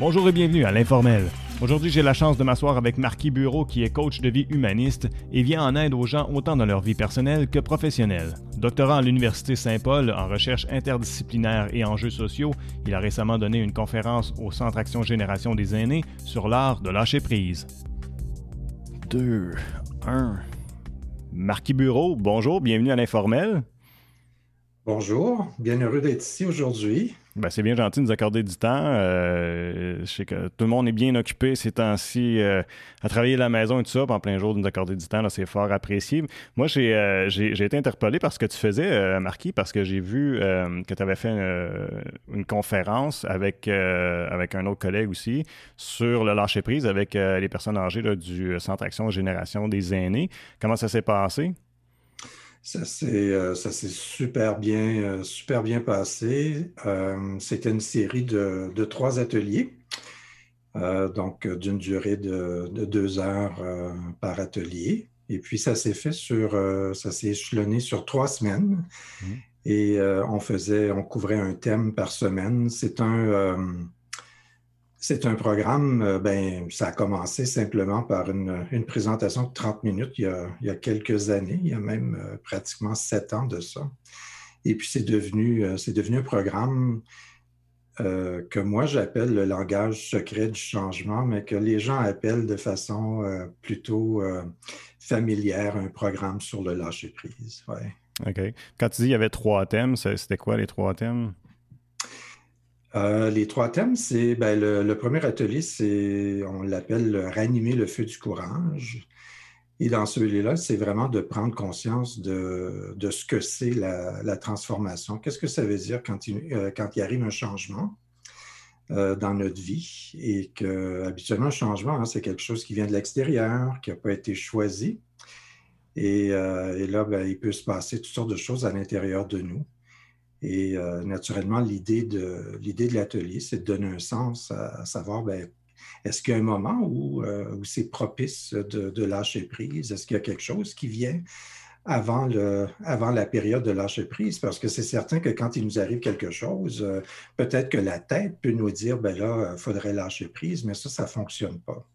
Bonjour et bienvenue à l'Informel. Aujourd'hui, j'ai la chance de m'asseoir avec Marquis Bureau, qui est coach de vie humaniste et vient en aide aux gens autant dans leur vie personnelle que professionnelle. Doctorant à l'Université Saint-Paul en recherche interdisciplinaire et enjeux sociaux, il a récemment donné une conférence au Centre Action Génération des aînés sur l'art de lâcher prise. 2, 1. Marquis Bureau, bonjour, bienvenue à l'Informel. Bonjour, bien heureux d'être ici aujourd'hui. Ben, c'est bien gentil de nous accorder du temps. Euh, je sais que tout le monde est bien occupé ces temps-ci euh, à travailler à la maison et tout ça. en plein jour, de nous accorder du temps, c'est fort apprécié. Moi, euh, j'ai été interpellé par ce que tu faisais, Marquis, parce que j'ai vu que tu avais fait une, conférence avec, avec un autre collègue aussi sur le lâcher-prise avec les personnes âgées du Centre Action Génération des aînés. Comment ça s'est passé? Ça s'est euh, super bien, euh, super bien passé. Euh, c'était une série de, trois ateliers, donc d'une durée de, deux heures par atelier. Et puis ça s'est fait sur, ça s'est échelonné sur trois semaines. Mmh. Et on faisait, on couvrait un thème par semaine. C'est un c'est un programme, euh, ben, ça a commencé simplement par une, présentation de 30 minutes il y, a, quelques années, il y a même euh, pratiquement sept ans de ça. Et puis c'est devenu, euh, un programme que moi j'appelle le langage secret du changement, mais que les gens appellent de façon plutôt familière un programme sur le lâcher-prise. OK. Quand tu dis qu'il y avait trois thèmes, c'était quoi les trois thèmes? Euh, les trois thèmes, c'est ben, le, premier atelier, c'est on l'appelle ranimer le feu du courage. Et dans celui-là, c'est vraiment de prendre conscience de, ce que c'est la, transformation. Qu'est-ce que ça veut dire quand il, euh, arrive un changement euh, dans notre vie? Et que habituellement, un changement, hein, c'est quelque chose qui vient de l'extérieur, qui n'a pas été choisi. Et, et là, ben, il peut se passer toutes sortes de choses à l'intérieur de nous. Et euh, naturellement, l'idée de l'idée de l'atelier, c'est de donner un sens à, savoir, ben, est-ce qu'il y a un moment où, euh, où c'est propice de, lâcher prise? Est-ce qu'il y a quelque chose qui vient avant, le, avant la période de lâcher prise? Parce que c'est certain que quand il nous arrive quelque chose, euh, peut-être que la tête peut nous dire, ben là, il faudrait lâcher prise, mais ça, ça ne fonctionne pas.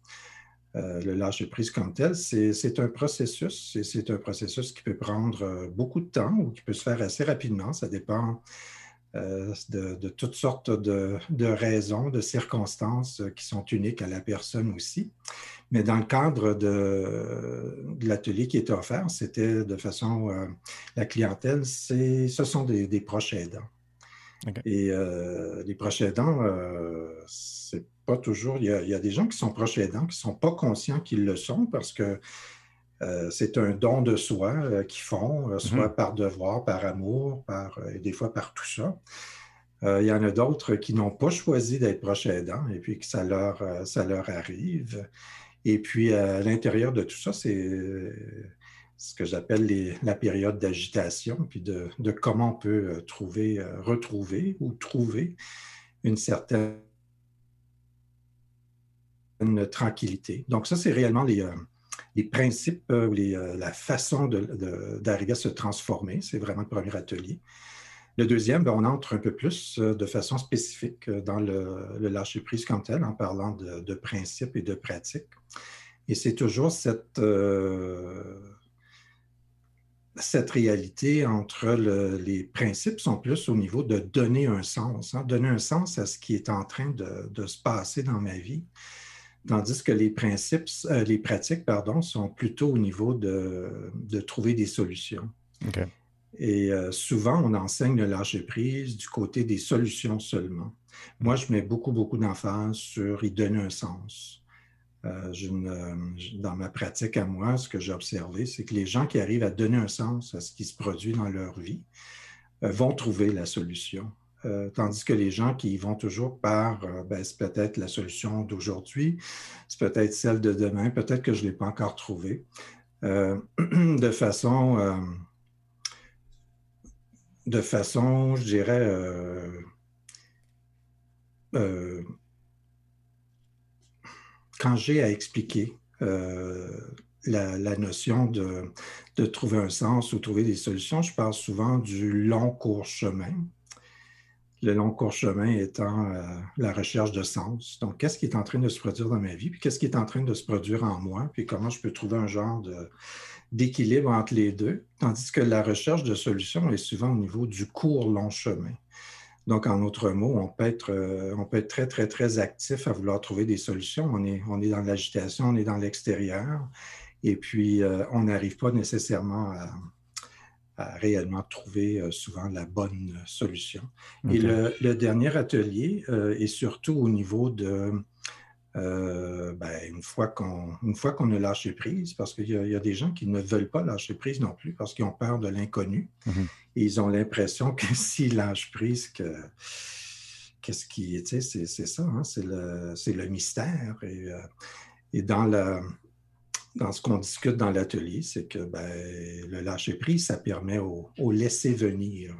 Euh, le lâcher-prise comme tel, c'est un processus. C'est un processus qui peut prendre euh, beaucoup de temps ou qui peut se faire assez rapidement. Ça dépend euh, de, toutes sortes de, raisons, de circonstances qui sont uniques à la personne aussi. Mais dans le cadre de, l'atelier qui était offert, c'était de façon, la clientèle, ce sont des, proches aidants. Et les proches aidants, c'est pas toujours. Il y, a, des gens qui sont proches aidants qui ne sont pas conscients qu'ils le sont parce que euh, c'est un don de soi euh, qu'ils font, euh, soit mm-hmm. par devoir, par amour, par, et des fois par tout ça. il y en a d'autres qui n'ont pas choisi d'être proches aidants et puis que ça leur, ça leur arrive. Et puis, à l'intérieur de tout ça, c'est ce que j'appelle la période d'agitation, puis de, de, comment on peut trouver, retrouver ou trouver une certaine une tranquillité. Donc, ça, c'est réellement les, euh, les principes euh, euh, la façon d'arriver à se transformer. C'est vraiment le premier atelier. Le deuxième, ben, on entre un peu plus de façon spécifique dans le, lâcher-prise comme tel, en parlant de, principes et de pratiques. Et c'est toujours cette, cette réalité entre les principes sont plus au niveau de donner un sens, hein, donner un sens à ce qui est en train de, de se passer dans ma vie tandis que les principes, euh, les pratiques, pardon, sont plutôt au niveau de, trouver des solutions. Et euh, souvent, on enseigne le lâcher-prise du côté des solutions seulement. Moi, je mets beaucoup, beaucoup d'emphase sur y donner un sens. Euh, dans ma pratique à moi, ce que j'ai observé, c'est que les gens qui arrivent à donner un sens à ce qui se produit dans leur vie vont trouver la solution. Euh, tandis que les gens qui y vont toujours par, euh, ben, c'est peut-être la solution d'aujourd'hui, c'est peut-être celle de demain, peut-être que je ne l'ai pas encore trouvée, euh, de façon, de façon, je dirais, quand j'ai à expliquer la, notion de, de, trouver un sens ou trouver des solutions, je parle souvent du long court chemin le long court chemin étant euh, la recherche de sens. Donc, qu'est-ce qui est en train de se produire dans ma vie, puis qu'est-ce qui est en train de se produire en moi, puis comment je peux trouver un genre d'équilibre entre les deux, tandis que la recherche de solutions est souvent au niveau du court long chemin. Donc, en d'autres mots, on peut, être, euh, on peut être très, très, très actif à vouloir trouver des solutions. On est, on dans l'agitation, on est dans l'extérieur, et puis euh, on n'arrive pas nécessairement à, réellement trouver euh, souvent la bonne solution. Et le, dernier atelier est surtout au niveau de euh, ben, une fois qu'on a lâché prise, parce qu'il y, a des gens qui ne veulent pas lâcher prise non plus parce qu'ils ont peur de l'inconnu. Mhm. Et ils ont l'impression que s'ils lâchent prise, que qu'est-ce qui, tu sais, c'est ça, hein, c'est le, le, mystère. Et, euh, et dans, la, dans ce qu'on discute dans l'atelier, c'est que ben, le lâcher prise, ça permet au, au laisser venir.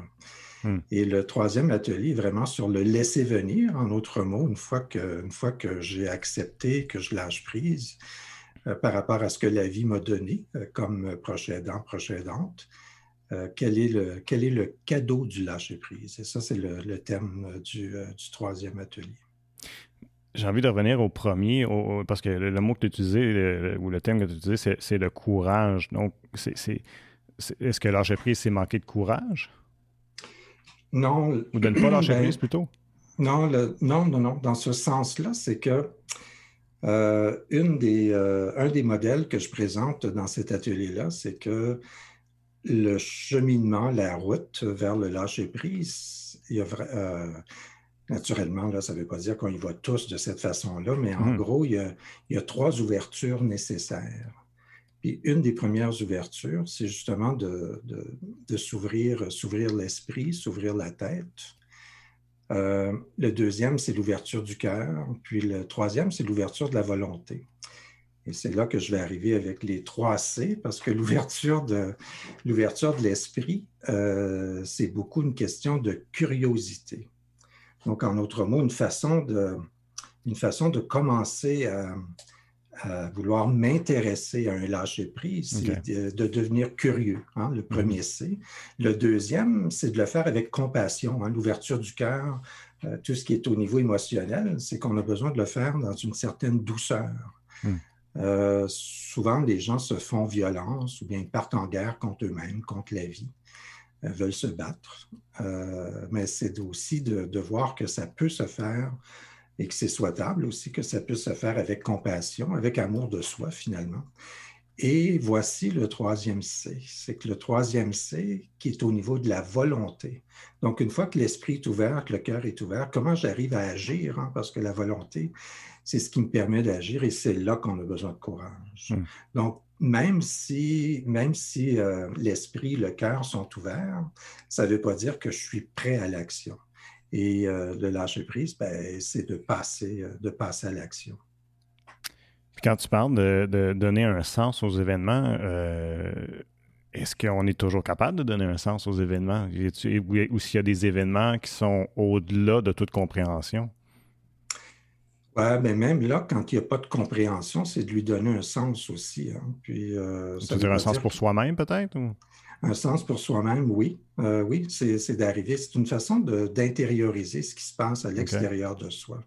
Hmm. Et le troisième atelier est vraiment sur le laisser venir, en autre mots, une fois que, une fois que j'ai accepté, que je lâche prise euh, par rapport à ce que la vie m'a donné euh, comme proche aidant, proche aidante, euh, quel, est le, quel est le cadeau du lâcher prise? Et ça, c'est le, thème du, troisième atelier. J'ai envie de revenir au premier, parce que le, mot que tu utilisais, ou le thème que tu utilisais, c'est le courage. Donc, est-ce que lâcher prise, c'est manquer de courage? Non. Ou de ne pas lâcher ben, prise plutôt? Non, non, non, non. Dans ce sens-là, c'est que euh, une des, euh, un des modèles que je présente dans cet atelier-là, c'est que le cheminement, la route vers le lâcher-prise, il y a, euh, naturellement, là, ça ne veut pas dire qu'on y va tous de cette façon-là, mais en mmh. gros, il y, a, il y, a, trois ouvertures nécessaires une des premières ouvertures, c'est justement de, s'ouvrir, s'ouvrir l'esprit, s'ouvrir la tête. Euh, le deuxième, c'est l'ouverture du cœur. Puis le troisième, c'est l'ouverture de la volonté. Et c'est là que je vais arriver avec les trois C, parce que l'ouverture de l'ouverture de l'esprit, euh, c'est beaucoup une question de curiosité. Donc, en d'autres mots, une façon de, une façon de commencer à, à vouloir m'intéresser à un lâcher-prise, c'est de, devenir curieux, hein, le premier mhm. C. Le deuxième, c'est de le faire avec compassion, hein, l'ouverture du cœur, euh, tout ce qui est au niveau émotionnel, c'est qu'on a besoin de le faire dans une certaine douceur. Hmm. Euh, souvent, les gens se font violence ou bien partent en guerre contre eux-mêmes, contre la vie, veulent se battre. mais c'est aussi de, voir que ça peut se faire et que c'est souhaitable aussi que ça puisse se faire avec compassion, avec amour de soi finalement. Et voici le troisième C. C'est que le troisième C qui est au niveau de la volonté. Donc, une fois que l'esprit est ouvert, que le cœur est ouvert, comment j'arrive à agir? Hein? Parce que la volonté, c'est ce qui me permet d'agir et c'est là qu'on a besoin de courage. Hmm. Donc, même si, même si euh, l'esprit, le cœur sont ouverts, ça ne veut pas dire que je suis prêt à l'action. Et euh, le lâcher prise, ben, c'est de passer, euh, de passer à l'action. Quand tu parles de, donner un sens aux événements, euh, est-ce qu'on est toujours capable de donner un sens aux événements? Ou s'il y a des événements qui sont au-delà de toute compréhension? Oui, mais même là, quand il n'y a pas de compréhension, c'est de lui donner un sens aussi. Hein. Puis, ça veut dire un sens pour soi-même, peut-être? Un sens pour soi-même, oui. Euh, oui, c'est d'arriver. C'est une façon d'intérioriser ce qui se passe à l'extérieur de soi.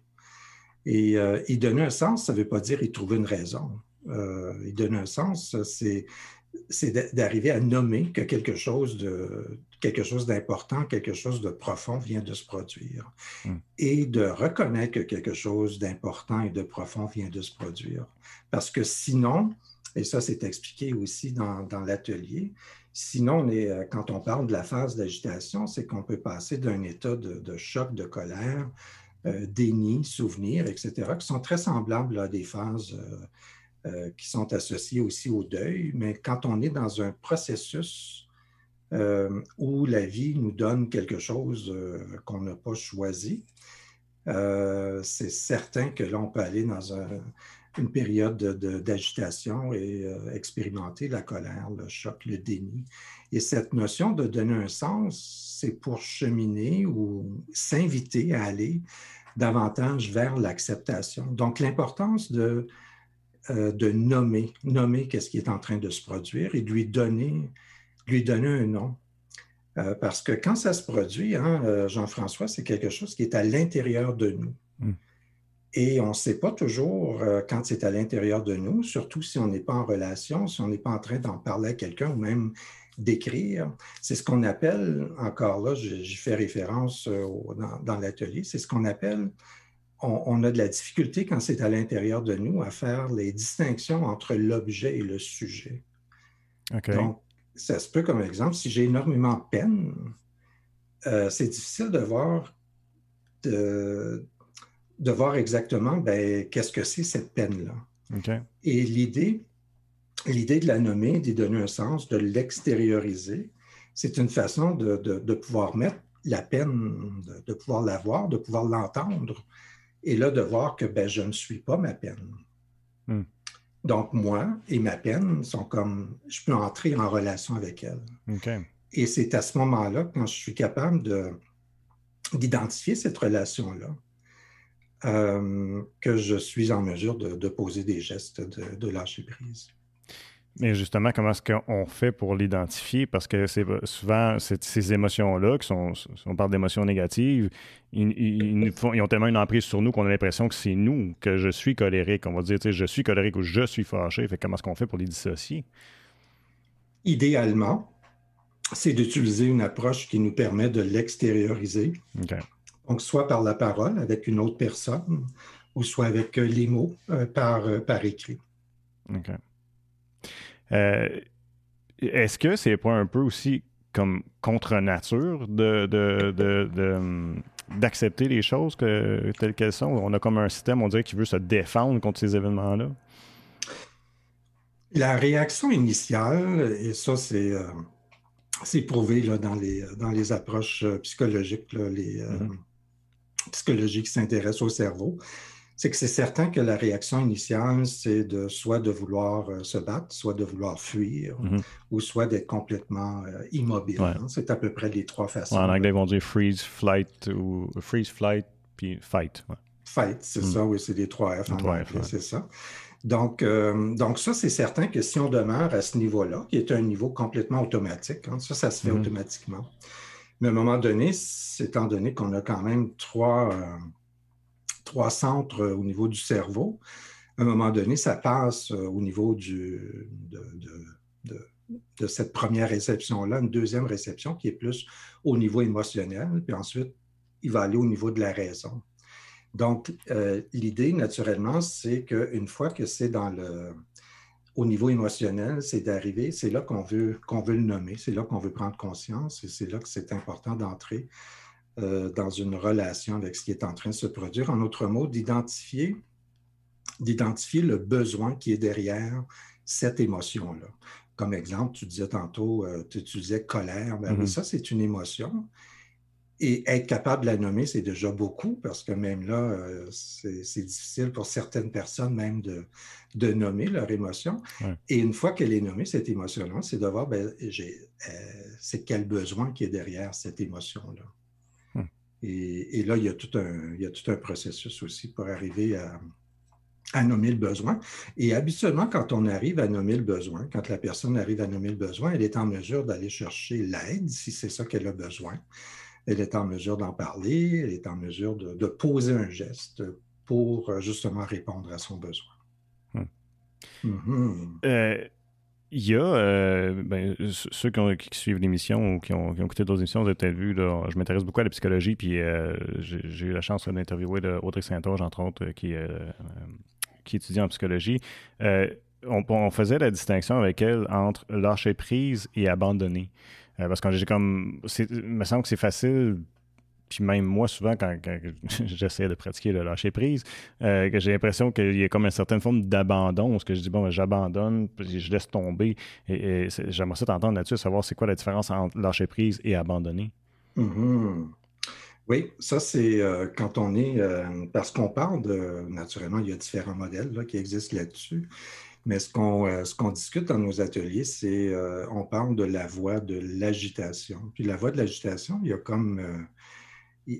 Et euh, y donner un sens, ça ne veut pas dire y trouver une raison. Euh, y donner un sens, c'est d'arriver à nommer que quelque chose de quelque chose d'important, quelque chose de profond vient de se produire. Hmm. Et de reconnaître que quelque chose d'important et de profond vient de se produire. Parce que sinon, et ça c'est expliqué aussi dans, dans l'atelier, Sinon, euh, quand on parle de la phase d'agitation, c'est qu'on peut passer d'un état de, choc, de colère, euh, déni, souvenir, etc., qui sont très semblables à des phases euh, qui sont associées aussi au deuil. Mais quand on est dans un processus où la vie nous donne quelque chose qu'on n'a pas choisi, c'est certain que là, on peut aller dans un, une période d'agitation et euh, expérimenter la colère, le choc, le déni. Et cette notion de donner un sens, c'est pour cheminer ou s'inviter à aller davantage vers l'acceptation. Donc, l'importance de, euh, de nommer, nommer qu'est-ce qui est en train de se produire et de lui donner, lui donner un nom. Euh, parce que quand ça se produit, hein, euh, Jean-François, c'est quelque chose qui est à l'intérieur de nous. Hmm. Et on ne sait pas toujours quand c'est à l'intérieur de nous, surtout si on n'est pas en relation, si on n'est pas en train d'en parler à quelqu'un ou même d'écrire. C'est ce qu'on appelle, encore là, j'y fais référence dans, l'atelier, c'est ce qu'on appelle, on, a de la difficulté quand c'est à l'intérieur de nous à faire les distinctions entre l'objet et le sujet. Donc, ça se peut comme exemple, si j'ai énormément de peine, euh, c'est difficile de voir, de, voir exactement ben, qu'est-ce que c'est cette peine-là. Et l'idée, l'idée de la nommer, d'y donner un sens, de l'extérioriser, c'est une façon de, pouvoir mettre la peine, de, pouvoir la voir, de pouvoir l'entendre, et là de voir que ben, je ne suis pas ma peine. Hmm. Donc, moi et ma peine sont comme, je peux entrer en relation avec elle. Et c'est à ce moment-là, quand je suis capable d'identifier cette relation-là, euh, que je suis en mesure de, poser des gestes de lâcher prise. Mais justement, comment est-ce qu'on fait pour l'identifier? Parce que c'est souvent ces émotions-là, qui sont, si on parle d'émotions négatives, ils, ont tellement une emprise sur nous qu'on a l'impression que c'est nous, que je suis colérique. On va dire, je suis colérique ou je suis fâché. Fait comment est-ce qu'on fait pour les dissocier? Idéalement, c'est d'utiliser une approche qui nous permet de l'extérioriser. Donc, soit par la parole avec une autre personne, ou soit avec euh, les mots euh, par, euh, par écrit. OK. Euh, est-ce que c'est pas un peu aussi comme contre nature de, hum, d'accepter les choses telles qu'elles sont? On a comme un système, on dirait, qui veut se défendre contre ces événements-là. La réaction initiale, et ça, c'est, euh, prouvé là, dans, les, dans les approches euh, psychologiques, les mm-hmm. psychologiques qui s'intéressent au cerveau, c'est que c'est certain que la réaction initiale, c'est de soit de vouloir euh, se battre, soit de vouloir fuir, mhm. ou soit d'être complètement euh, immobile. Hein. C'est à peu près les trois façons. en anglais, ils vont dire freeze, flight ou freeze, flight, puis fight. Fight, c'est mhm. ça, oui, c'est les trois F en anglais, c'est ça. Donc, euh, donc ça, c'est certain que si on demeure à ce niveau-là, qui est un niveau complètement automatique, hein, ça, ça se fait mhm. automatiquement. Mais à un moment donné, étant donné qu'on a quand même trois trois centres euh, au niveau du cerveau. À un moment donné, ça passe euh, au niveau de, cette première réception-là, une deuxième réception qui est plus au niveau émotionnel, puis ensuite, il va aller au niveau de la raison. Donc, euh, l'idée, naturellement, c'est qu'une fois que c'est dans le, au niveau émotionnel, c'est d'arriver, c'est là qu'on veut, qu'on veut le nommer, c'est là qu'on veut prendre conscience et c'est là que c'est important d'entrer euh, dans une relation avec ce qui est en train de se produire. En autre mot, d'identifier, d'identifier le besoin qui est derrière cette émotion-là. Comme exemple, tu disais tantôt, euh, tu disais colère. Ben mm-hmm. ça, c'est une émotion. Et être capable de la nommer, c'est déjà beaucoup, parce que même là, euh, c'est difficile pour certaines personnes même de, de nommer leur émotion. Et une fois qu'elle est nommée, cette émotion-là, c'est de voir, ben, c'est quel besoin qui est derrière cette émotion-là. Et, là, il y, a tout un, il y, a tout un, processus aussi pour arriver à, nommer le besoin. Et habituellement, quand on arrive à nommer le besoin, quand la personne arrive à nommer le besoin, elle est en mesure d'aller chercher l'aide si c'est ça qu'elle a besoin. Elle est en mesure d'en parler, elle est en mesure de, poser un geste pour justement répondre à son besoin. Hmm. Mm-hmm. Euh, il y a, euh, ben, ceux qui, suivent l'émission ou qui ont, écouté d'autres émissions, vous avez peut-être vu, je m'intéresse beaucoup à la psychologie, puis euh, j'ai eu la chance d'interviewer Audrey Saint-Onge, entre autres, qui, euh, qui étudie en psychologie. On, faisait la distinction avec elle entre lâcher prise et abandonner. parce que j'ai comme. Il me semble que c'est facile puis même moi, souvent, quand, j'essaie de pratiquer le lâcher prise, euh, j'ai l'impression qu'il y a comme une certaine forme d'abandon, ce que je dis, bon, ben, j'abandonne, je laisse tomber. Et, j'aimerais ça t'entendre là-dessus, savoir c'est quoi la différence entre lâcher prise et abandonner. Mm-hmm. Oui, ça c'est euh, quand on est, euh, parce qu'on parle de, naturellement, il y a différents modèles qui existent là-dessus, mais ce qu'on discute dans nos ateliers, c'est, on parle de la voie de l'agitation. Puis la voie de l'agitation, il y a comme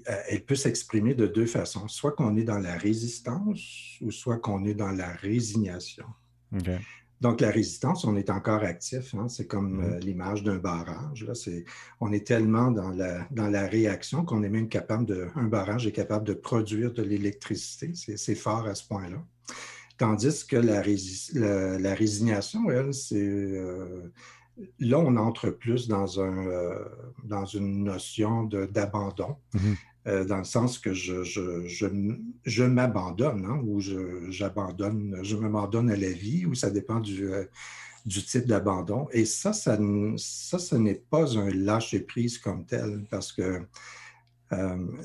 elle peut s'exprimer de deux façons, soit qu'on est dans la résistance ou soit qu'on est dans la résignation. Donc, la résistance, on est encore actif. Hein. C'est comme mm-hmm. l'image d'un barrage. Là. on est tellement dans la, dans la réaction qu'on est même capable de. Un barrage est capable de produire de l'électricité. C'est fort à ce point-là. Tandis que la, la, résignation, elle, c'est là, on entre plus dans, un, euh, dans une notion d'abandon, mhm. euh, dans le sens que je, je, je, m'abandonne, hein, ou j'abandonne, je m'abandonne à la vie, ou ça dépend du, euh, du type d'abandon. Et ça, ça, ça, ce n'est pas un lâcher-prise comme tel, parce que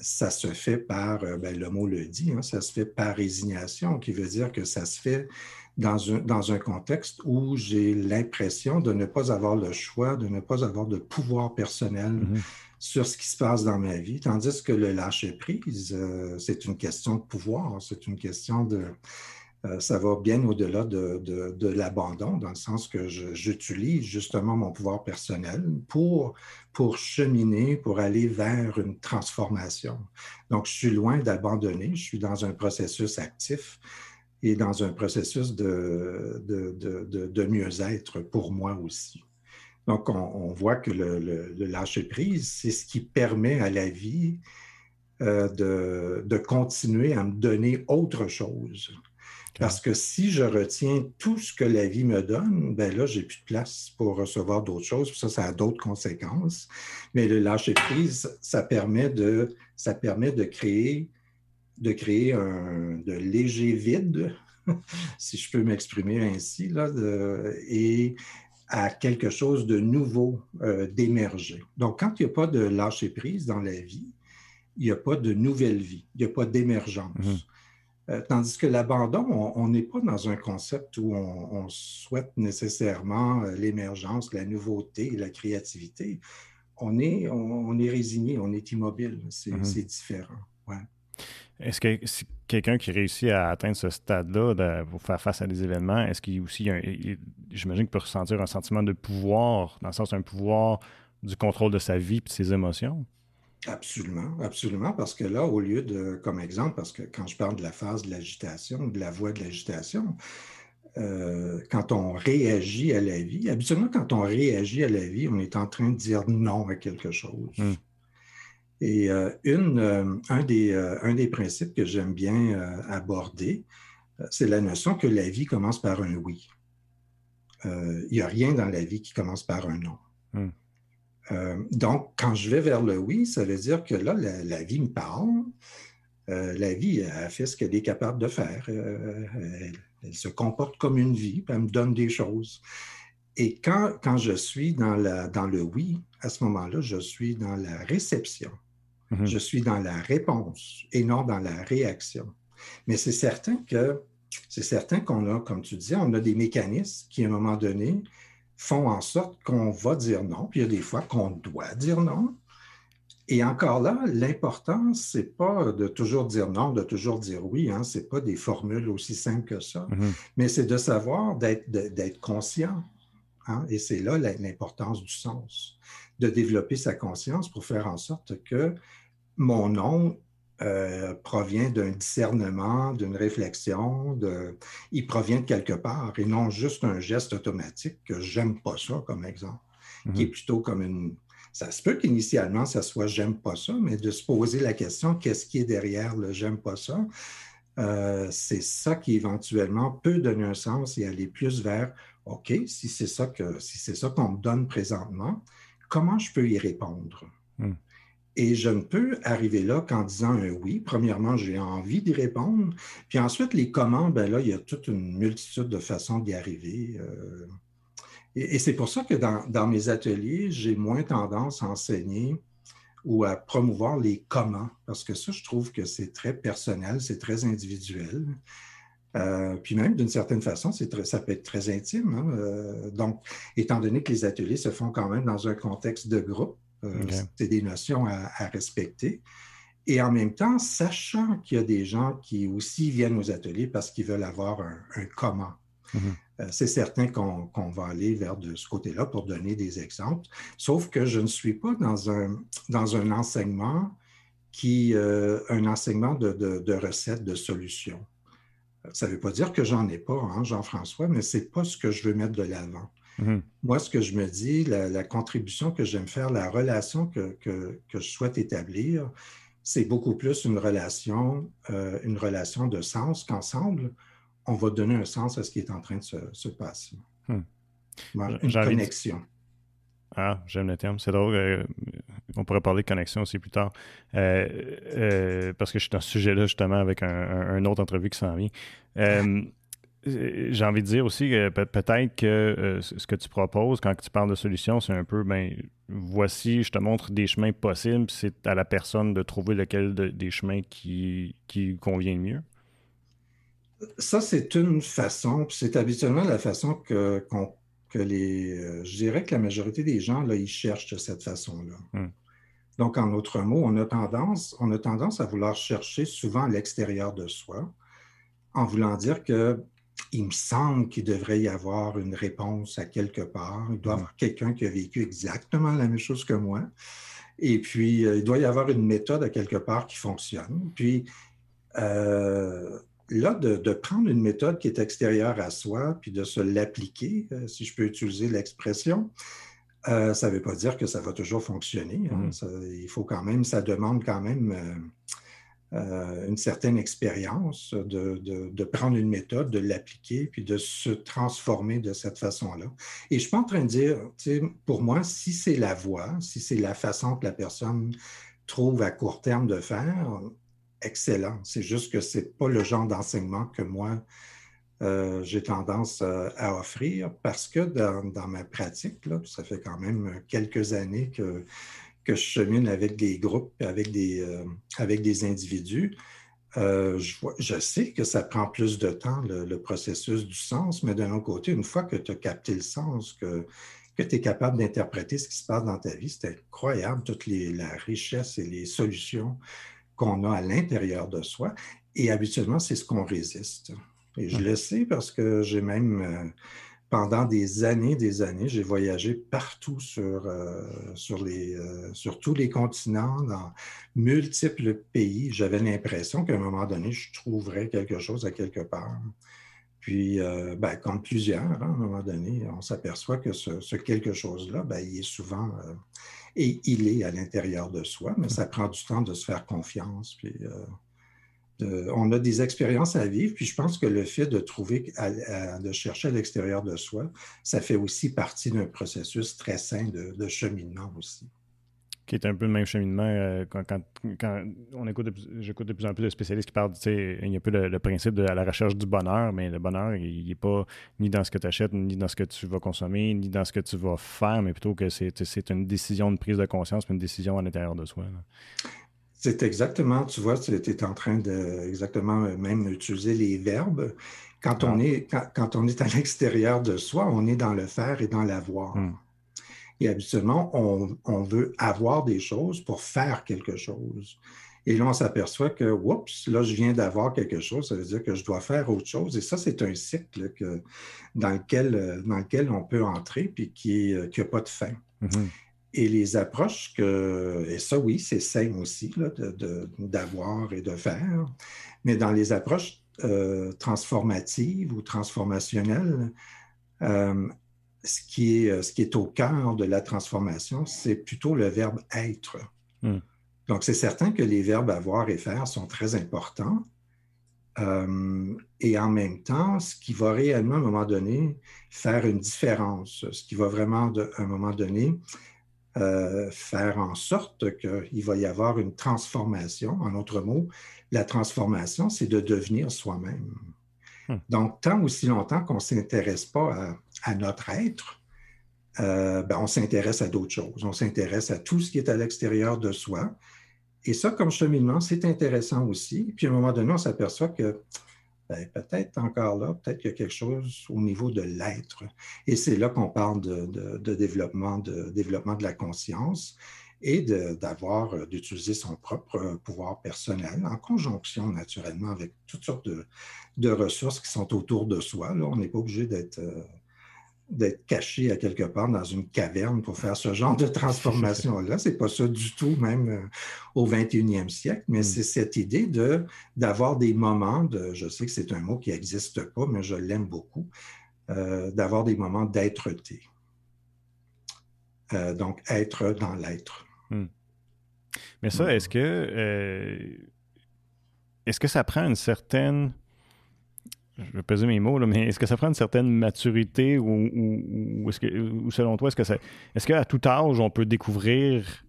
ça se fait par, ben, le mot le dit, hein, ça se fait par résignation, qui veut dire que ça se fait dans un, dans un contexte où j'ai l'impression de ne pas avoir le choix, de ne pas avoir de pouvoir personnel mm-hmm. sur ce qui se passe dans ma vie, tandis que le lâcher-prise, euh, c'est une question de pouvoir, c'est une question de... Euh, ça va bien au-delà de, de, de l'abandon, dans le sens que j'utilise justement mon pouvoir personnel pour, pour cheminer, pour aller vers une transformation. Donc, je suis loin d'abandonner, je suis dans un processus actif et dans un processus de, de, mieux-être pour moi aussi. Donc, on, voit que le, lâcher-prise, c'est ce qui permet à la vie euh, de, continuer à me donner autre chose. Parce que si je retiens tout ce que la vie me donne, ben là, j'ai plus de place pour recevoir d'autres choses. Ça, ça a d'autres conséquences. Mais le lâcher-prise, ça permet de, ça permet de créer de créer un de léger vide, si je peux m'exprimer ainsi, là, et à quelque chose de nouveau euh, d'émerger. Donc, quand il n'y a pas de lâcher prise dans la vie, il n'y a pas de nouvelle vie, il n'y a pas d'émergence. Mhm. Euh, tandis que l'abandon, on n'est pas dans un concept où on, souhaite nécessairement euh, l'émergence, la nouveauté, la créativité. On est, on, est résigné, on est immobile. C'est mhm. différent. Ouais. Est-ce que quelqu'un qui réussit à atteindre ce stade-là pour faire face à des événements, est-ce qu'il aussi, j'imagine qu'il peut ressentir un sentiment de pouvoir, dans le sens d'un pouvoir du contrôle de sa vie et de ses émotions? Absolument, absolument, parce que là, au lieu de, comme exemple, parce que quand je parle de la phase de l'agitation, de la voie de l'agitation, euh, quand on réagit à la vie, habituellement, quand on réagit à la vie, on est en train de dire non à quelque chose. Hmm. Et euh, une, euh, un, des, euh, un, des, principes que j'aime bien aborder, c'est la notion que la vie commence par un oui. Il n'y a rien dans la vie qui commence par un non. Hmm. donc, quand je vais vers le oui, ça veut dire que là, la, vie me parle. la vie a fait ce qu'elle est capable de faire. Elle, se comporte comme une vie, elle me donne des choses. Et quand, quand je suis dans, la, dans le oui, à ce moment-là, je suis dans la réception. Mhm. Je suis dans la réponse et non dans la réaction. Mais c'est certain que c'est certain qu'on a, comme tu disais, on a des mécanismes qui, à un moment donné, font en sorte qu'on va dire non, puis il y a des fois qu'on doit dire non. Et encore là, l'important, c'est pas de toujours dire non, de toujours dire oui. Hein, c'est pas des formules aussi simples que ça, mhm. mais c'est de savoir d'être conscient. Hein, et c'est là l'importance du sens, de développer sa conscience pour faire en sorte que mon nom euh, provient d'un discernement, d'une réflexion, de... il provient de quelque part et non juste un geste automatique que j'aime pas ça comme exemple, qui est mhm. plutôt comme une. Ça se peut qu'initialement, ça soit j'aime pas ça, mais de se poser la question qu'est-ce qui est derrière le j'aime pas ça, euh, c'est ça qui éventuellement peut donner un sens et aller plus vers OK, si c'est ça que si c'est ça qu'on me donne présentement, comment je peux y répondre? Hmm. Et je ne peux arriver là qu'en disant un oui. Premièrement, j'ai envie d'y répondre. Puis ensuite, les comment, ben là, il y a toute une multitude de façons d'y arriver. Euh. et, c'est pour ça que dans, mes ateliers, j'ai moins tendance à enseigner ou à promouvoir les comment, parce que ça, je trouve que c'est très personnel, c'est très individuel. Euh, puis même, d'une certaine façon, très, ça peut être très intime. Hein. Euh, donc, étant donné que les ateliers se font quand même dans un contexte de groupe, euh, c'est des notions à, respecter. Et en même temps, sachant qu'il y a des gens qui aussi viennent aux ateliers parce qu'ils veulent avoir un, comment. Euh, c'est certain qu'on va aller vers de ce côté-là pour donner des exemples. Sauf que je ne suis pas dans un, dans un enseignement qui, un enseignement de, de, recettes, de solutions. Ça ne veut pas dire que j'en ai pas, hein, Jean-François, mais ce n'est pas ce que je veux mettre de l'avant. Mhm. Moi, ce que je me dis, la, contribution que j'aime faire, la relation que, je souhaite établir, c'est beaucoup plus une relation, euh, une relation de sens qu'ensemble, on va donner un sens à ce qui est en train de se, passer. Hmm. Une connexion. Ah, j'aime le terme. C'est drôle. Euh, on pourrait parler de connexion aussi plus tard. Euh, euh, parce que je suis dans ce sujet-là, justement, avec un, autre entrevue qui s'en vient. J'ai envie de dire aussi que peut-être que ce que tu proposes quand tu parles de solutions, c'est un peu, ben, voici, je te montre des chemins possibles, c'est à la personne de trouver lequel des chemins qui, qui convient le mieux. Ça, c'est une façon, c'est habituellement la façon que, les. Euh, je dirais que la majorité des gens, là, ils cherchent de cette façon-là. Hmm. Donc, en d'autres mots, on a, tendance, on a tendance à vouloir chercher souvent à l'extérieur de soi, en voulant dire que il me semble qu'il devrait y avoir une réponse à quelque part. Il doit y hmm. avoir quelqu'un qui a vécu exactement la même chose que moi. Et puis, euh, il doit y avoir une méthode à quelque part qui fonctionne. Puis, euh, là, de, prendre une méthode qui est extérieure à soi, puis de se l'appliquer, euh, si je peux utiliser l'expression, euh, ça ne veut pas dire que ça va toujours fonctionner. Hein. Mm-hmm. il faut quand même, ça demande quand même euh, une certaine expérience de, prendre une méthode, de l'appliquer, puis de se transformer de cette façon-là. Et je ne suis pas en train de dire, pour moi, si c'est la voie, si c'est la façon que la personne trouve à court terme de faire, excellent. C'est juste que ce n'est pas le genre d'enseignement que moi, euh, j'ai tendance euh, à offrir parce que dans, ma pratique, là, ça fait quand même quelques années que, je chemine avec des groupes, avec des, euh, avec des individus. je, sais que ça prend plus de temps, le, processus du sens, mais d'un autre côté, une fois que tu as capté le sens, que, que tu es capable d'interpréter ce qui se passe dans ta vie, c'est incroyable, toute les, la richesse et les solutions qu'on a à l'intérieur de soi. Et habituellement, c'est ce qu'on résiste. Et je le sais parce que j'ai même, euh, pendant des années, des années, j'ai voyagé partout sur, euh, sur, les, euh, sur tous les continents, dans multiples pays. J'avais l'impression qu'à un moment donné, je trouverais quelque chose à quelque part. Puis, ben, comme plusieurs, hein, à un moment donné, on s'aperçoit que ce, quelque chose-là, ben, il est souvent et il est à l'intérieur de soi, mais ça prend du temps de se faire confiance. Puis, euh, on a des expériences à vivre, puis je pense que le fait de trouver, de chercher à l'extérieur de soi, ça fait aussi partie d'un processus très sain de, cheminement aussi qui est un peu le même cheminement euh, quand, on écoute, j'écoute de plus en plus de spécialistes qui parlent, tu sais, il y a un peu le, principe de la recherche du bonheur, mais le bonheur, il n'est pas ni dans ce que tu achètes, ni dans ce que tu vas consommer, ni dans ce que tu vas faire, mais plutôt que c'est une décision de prise de conscience, une décision à l'intérieur de soi. C'est exactement, tu vois, tu es en train de exactement même utiliser les verbes. Quand, on, est, quand, on est à l'extérieur de soi, on est dans le faire et dans l'avoir. Hmm. Et habituellement, on, veut avoir des choses pour faire quelque chose. Et là, on s'aperçoit que, oups, là, je viens d'avoir quelque chose, ça veut dire que je dois faire autre chose. Et ça, c'est un cycle que, dans, lequel, dans lequel on peut entrer, puis qui n'a pas de fin. Mm-hmm. Et les approches que, et ça, oui, c'est sain aussi, d'avoir et de faire, mais dans les approches euh, transformatives ou transformationnelles, euh, ce qui, est, euh, ce qui est au cœur de la transformation, c'est plutôt le verbe être. Hmm. Donc, c'est certain que les verbes avoir et faire sont très importants. Euh, et en même temps, ce qui va réellement, à un moment donné, faire une différence, ce qui va vraiment, à un moment donné, euh, faire en sorte qu'il va y avoir une transformation. En autre mots, la transformation, c'est de devenir soi-même. Hmm. Donc, tant aussi longtemps qu'on ne s'intéresse pas à, notre être, euh, ben, on s'intéresse à d'autres choses. On s'intéresse à tout ce qui est à l'extérieur de soi. Et ça, comme cheminement, c'est intéressant aussi. Puis à un moment donné, on s'aperçoit que ben, peut-être encore là, peut-être qu'il y a quelque chose au niveau de l'être. Et c'est là qu'on parle de, développement, de développement de la conscience et d'avoir, euh, d'utiliser son propre pouvoir personnel en conjonction naturellement avec toutes sortes de, ressources qui sont autour de soi. Là, on n'est pas obligé d'être, euh, d'être caché à quelque part dans une caverne pour faire ce genre de transformation-là. C'est pas ça du tout, même euh, au 21e siècle, mais hmm. c'est cette idée de, d'avoir des moments de, je sais que c'est un mot qui n'existe pas, mais je l'aime beaucoup, euh, d'avoir des moments d'être-té. Euh, donc, être dans l'être. Hmm. Mais ça, est-ce que, est-ce que ça prend une certaine je vais peser mes mots, mais est-ce que ça prend une certaine maturité ou, est-ce que, selon toi, est-ce que ça, est-ce qu'à tout âge, on peut découvrir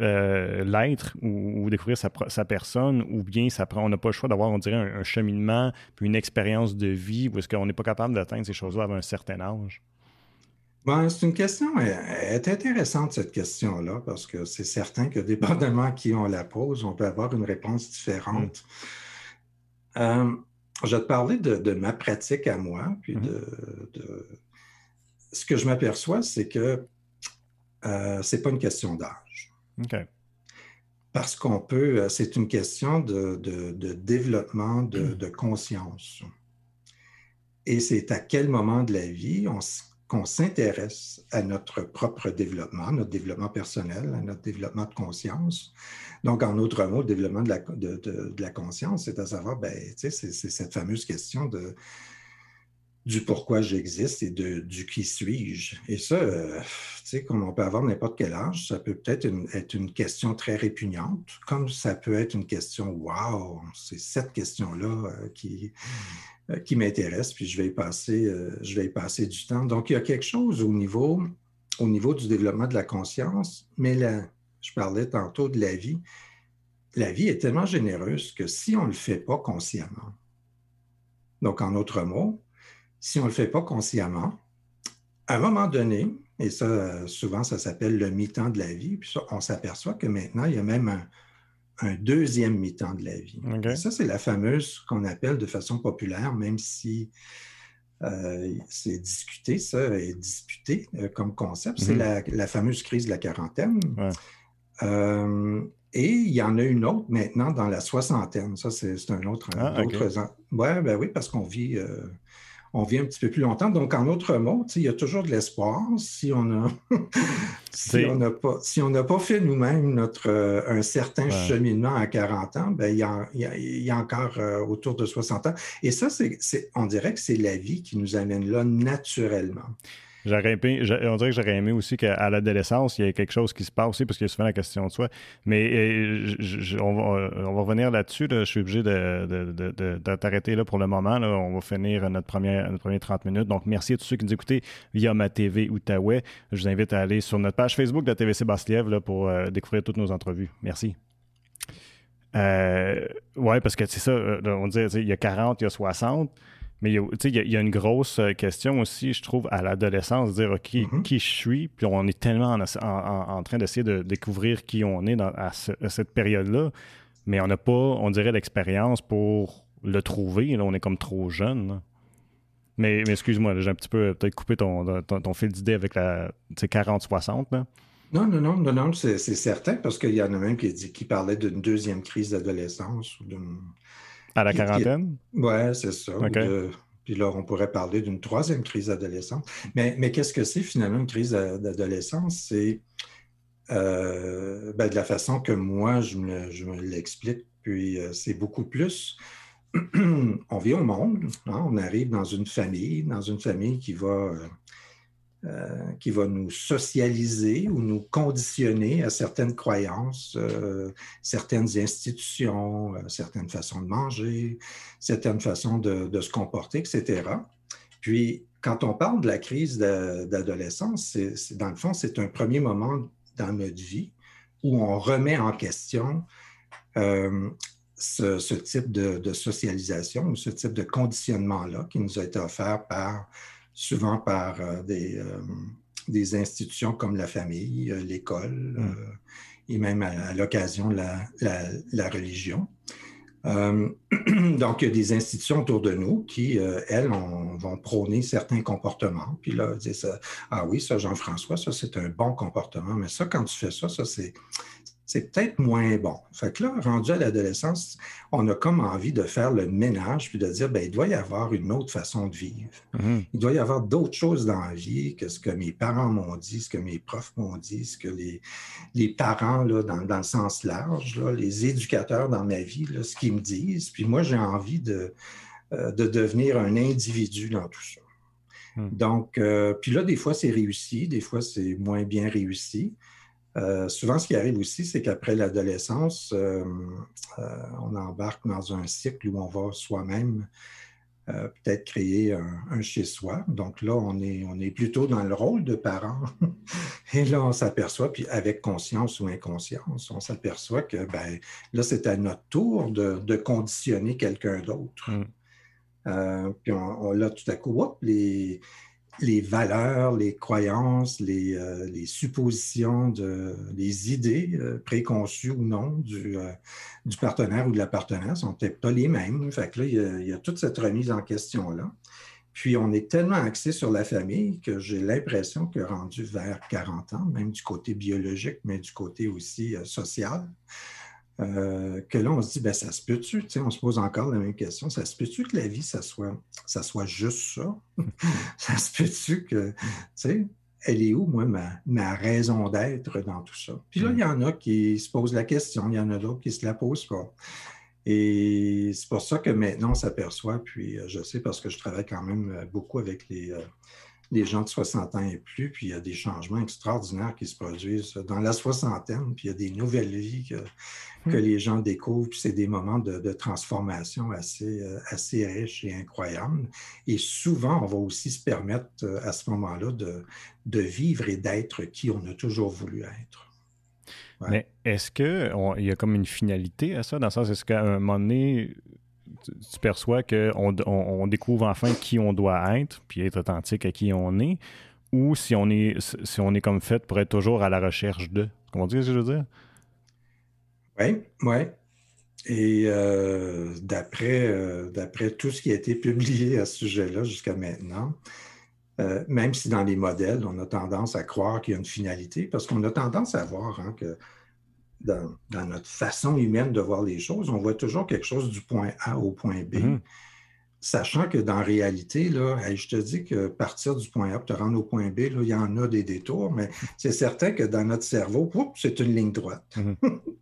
euh, l'être ou, découvrir sa, personne ou bien ça prend, on n'a pas le choix d'avoir, on dirait, un, cheminement puis une expérience de vie ou est-ce qu'on n'est pas capable d'atteindre ces choses-là à un certain âge? Bon, c'est une question, elle est intéressante cette question-là parce que c'est certain que dépendamment qui on la pose, on peut avoir une réponse différente. Mmh. Euh, je vais te parler de, ma pratique à moi, puis mmh de, ce que je m'aperçois, c'est que euh, ce n'est pas une question d'âge. Parce qu'on peut, euh, c'est une question de, développement mmh. de, conscience. Et c'est à quel moment de la vie on, qu'on s'intéresse à notre propre développement, notre développement personnel, à notre développement de conscience. Donc, en d'autres mots, le développement de la, conscience, c'est à savoir, ben, c'est cette fameuse question de, du pourquoi j'existe et de, du qui suis-je. Et ça, euh, comme on peut avoir n'importe quel âge, ça peut peut-être être une question très répugnante, comme ça peut être une question, wow, c'est cette question-là euh, qui, qui m'intéresse, puis je vais, y passer, euh, je vais passer du temps. Donc, il y a quelque chose au niveau, au niveau du développement de la conscience, mais là, je parlais tantôt de la vie. La vie est tellement généreuse que si on ne le fait pas consciemment, donc en d'autres mots, si on ne le fait pas consciemment, à un moment donné, et ça, souvent, ça s'appelle le mi-temps de la vie, puis on s'aperçoit que maintenant, il y a même un, un deuxième mi-temps de la vie. Ça, c'est la fameuse qu'on appelle de façon populaire, même si euh, c'est discuté, ça, et disputé euh, comme concept, c'est mhm. la, fameuse crise de la quarantaine. Euh, et il y en a une autre maintenant dans la soixantaine. Ça, c'est un autre. Ah, ouais, ben oui, parce qu'on vit on vit un petit peu plus longtemps. Donc, en d'autres mots, il y a toujours de l'espoir si on a si on n'a pas si on n'a pas fait nous-mêmes notre euh, un certain cheminement à 40 ans, ben, il, y a, il, y a, encore euh, autour de 60 ans. Et ça, c'est on dirait que c'est la vie qui nous amène là naturellement. On dirait que j'aurais aimé aussi qu'à l'adolescence, il y ait quelque chose qui se passe aussi, parce qu'il y a souvent la question de soi. Mais euh, on, va, revenir là-dessus. Je suis obligé de, t'arrêter là pour le moment. On va finir notre première, notre première 30 minutes. Donc, merci à tous ceux qui nous écoutent via ma TV Outaouais. Je vous invite à aller sur notre page Facebook de la TVC Bastiev pour euh, découvrir toutes nos entrevues. Merci. Euh, oui, parce que c'est ça, on dit il y a 40, il y a 60. Mais il y, a, une grosse euh, question aussi, je trouve, à l'adolescence, dire OK, mm-hmm. qui je suis, puis on est tellement en, train d'essayer de découvrir qui on est dans, à, cette période-là, mais on n'a pas, on dirait, l'expérience pour le trouver. Là, on est comme trop jeune. Mais, excuse-moi, j'ai un petit peu peut-être coupé ton, ton, fil d'idée avec la 40-60. Non, non, non, non, non, c'est certain, parce qu'il y en a même qui, qui parlait d'une deuxième crise d'adolescence ou d'une à la quarantaine? Oui, c'est ça. puis là, on pourrait parler d'une troisième crise d'adolescence. Mais, mais qu'est-ce que c'est finalement une crise d'adolescence? C'est euh, ben, de la façon que moi, je me, l'explique, puis euh, c'est beaucoup plus. on vit au monde, hein, on arrive dans une famille, dans une famille qui va euh, qui va nous socialiser ou nous conditionner à certaines croyances, euh, certaines institutions, euh, certaines façons de manger, certaines façons de, se comporter, etc. Puis, quand on parle de la crise d'adolescence, dans le fond, c'est un premier moment dans notre vie où on remet en question ce, type de, de, socialisation ou ce type de conditionnement-là qui nous a été offert par souvent par euh, des, euh, des, institutions comme la famille, euh, l'école mm. et même à, l'occasion la, la, religion. donc, il y a des institutions autour de nous qui, elles, vont prôner certains comportements. Puis là, disent Ah oui, ça, Jean-François, ça, c'est un bon comportement. Mais ça, quand tu fais ça, ça, c'est c'est peut-être moins bon. Fait que là, rendu à l'adolescence, on a comme envie de faire le ménage puis de dire, ben, il doit y avoir une autre façon de vivre. Mhm. Il doit y avoir d'autres choses dans la vie que ce que mes parents m'ont dit, ce que mes profs m'ont dit, ce que les, les parents, là, dans, dans le sens large, là, les éducateurs dans ma vie, là, ce qu'ils me disent. Puis moi, j'ai envie de, euh, de devenir un individu dans tout ça. Hmm. Donc, euh, puis là, des fois, c'est réussi, des fois, c'est moins bien réussi. Euh, souvent, ce qui arrive aussi, c'est qu'après l'adolescence, euh, euh, on embarque dans un cycle où on va soi-même peut-être créer un, un chez-soi. Donc là, on est, on est plutôt dans le rôle de parent. Et là, on s'aperçoit, puis avec conscience ou inconscience, on s'aperçoit que ben, là, c'est à notre tour de, de conditionner quelqu'un d'autre. Mm. Puis on, on- là, tout à coup, hop, les, les valeurs, les croyances, les, euh, les suppositions, de, les idées euh, préconçues ou non du, euh, du partenaire ou de la partenaire sont peut-être pas les mêmes. Fait que là, il y a, il y a toute cette remise en question-là. Puis on est tellement axé sur la famille que j'ai l'impression que rendu vers 40 ans, même du côté biologique, mais du côté aussi euh, social, euh, que là, on se dit, ben, ça se peut-tu? On se pose encore la même question. Ça se peut-tu que la vie, ça soit, ça soit juste ça? ça se peut-tu que, elle est où, moi, ma, ma raison d'être dans tout ça? Puis là, il y en a qui se posent la question, il y en a d'autres qui ne se la posent pas. Et c'est pour ça que maintenant, on s'aperçoit, puis euh, je sais parce que je travaille quand même euh, beaucoup avec les, les gens de 60 ans et plus, puis il y a des changements extraordinaires qui se produisent dans la soixantaine, puis il y a des nouvelles vies que, que Hmm. les gens découvrent, puis c'est des moments de, de transformation assez, euh, assez riches et incroyables. Et souvent, on va aussi se permettre euh, à ce moment-là de, de vivre et d'être qui on a toujours voulu être. Ouais. Mais est-ce qu'il y a comme une finalité à ça? Dans le sens, est-ce qu'à un moment donné, tu, perçois qu'on on, on découvre enfin qui on doit être, puis être authentique à qui on est, ou si on est, si on est comme fait pour être toujours à la recherche de. Comment dire ce que je veux dire? Oui, oui. Et euh, d'après euh, d'après tout ce qui a été publié à ce sujet-là jusqu'à maintenant, euh, même si dans les modèles, on a tendance à croire qu'il y a une finalité, parce qu'on a tendance à voir hein, que dans, dans, notre façon humaine de voir les choses, on voit toujours quelque chose du point A au point B, Mhm. sachant que dans réalité, là, je te dis que partir du point A pour te rendre au point B, là, il y en a des détours, mais c'est certain que dans notre cerveau, c'est une ligne droite. Mhm.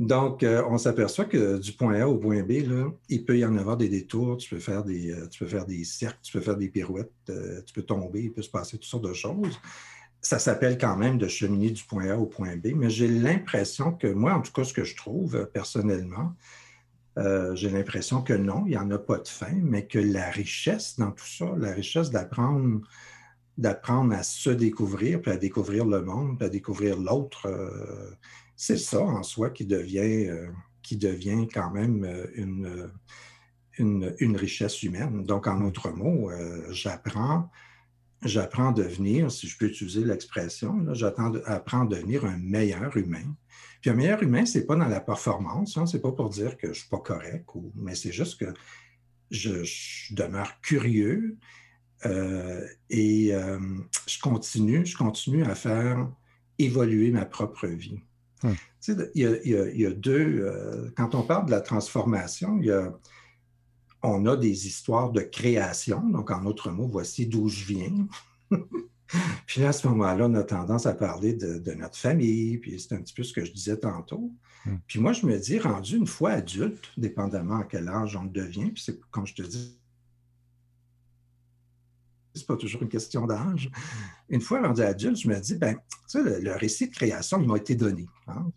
Donc, euh, on s'aperçoit que du point A au point B, là, il peut y en avoir des détours, tu peux faire des, euh, tu peux faire des cercles, tu peux faire des pirouettes, euh, tu peux tomber, il peut se passer toutes sortes de choses. Ça s'appelle quand même de cheminer du point A au point B, mais j'ai l'impression que moi, en tout cas, ce que je trouve euh, personnellement, euh, j'ai l'impression que non, il n'y en a pas de fin, mais que la richesse dans tout ça, la richesse d'apprendre d'apprendre à se découvrir, puis à découvrir le monde, puis à découvrir l'autre, euh, c'est ça en soi qui devient, euh, qui devient quand même une, une, une, richesse humaine. Donc, en d'autres mots, euh, j'apprends, j'apprends à devenir, si je peux utiliser l'expression, j'apprends à devenir un meilleur humain. Puis un meilleur humain, c'est pas dans la performance, hein, c'est pas pour dire que je suis pas correct, ou, mais c'est juste que je, je demeure curieux euh, et euh, je continue, je continue à faire évoluer ma propre vie. Hmm. Tu sais, il y, a, il, y a, il y a, deux. Euh, quand on parle de la transformation, il y a, on a des histoires de création. Donc, en d'autres mots, voici d'où je viens. puis là, à ce moment-là, on a tendance à parler de, de notre famille. Puis c'est un petit peu ce que je disais tantôt. Hmm. Puis moi, je me dis, rendu une fois adulte, dépendamment à quel âge on devient, puis c'est comme je te dis, c'est pas toujours une question d'âge. Une fois rendu adulte, je me dis, ben, tu sais, le, le, récit de création, il m'a été donné. Hein?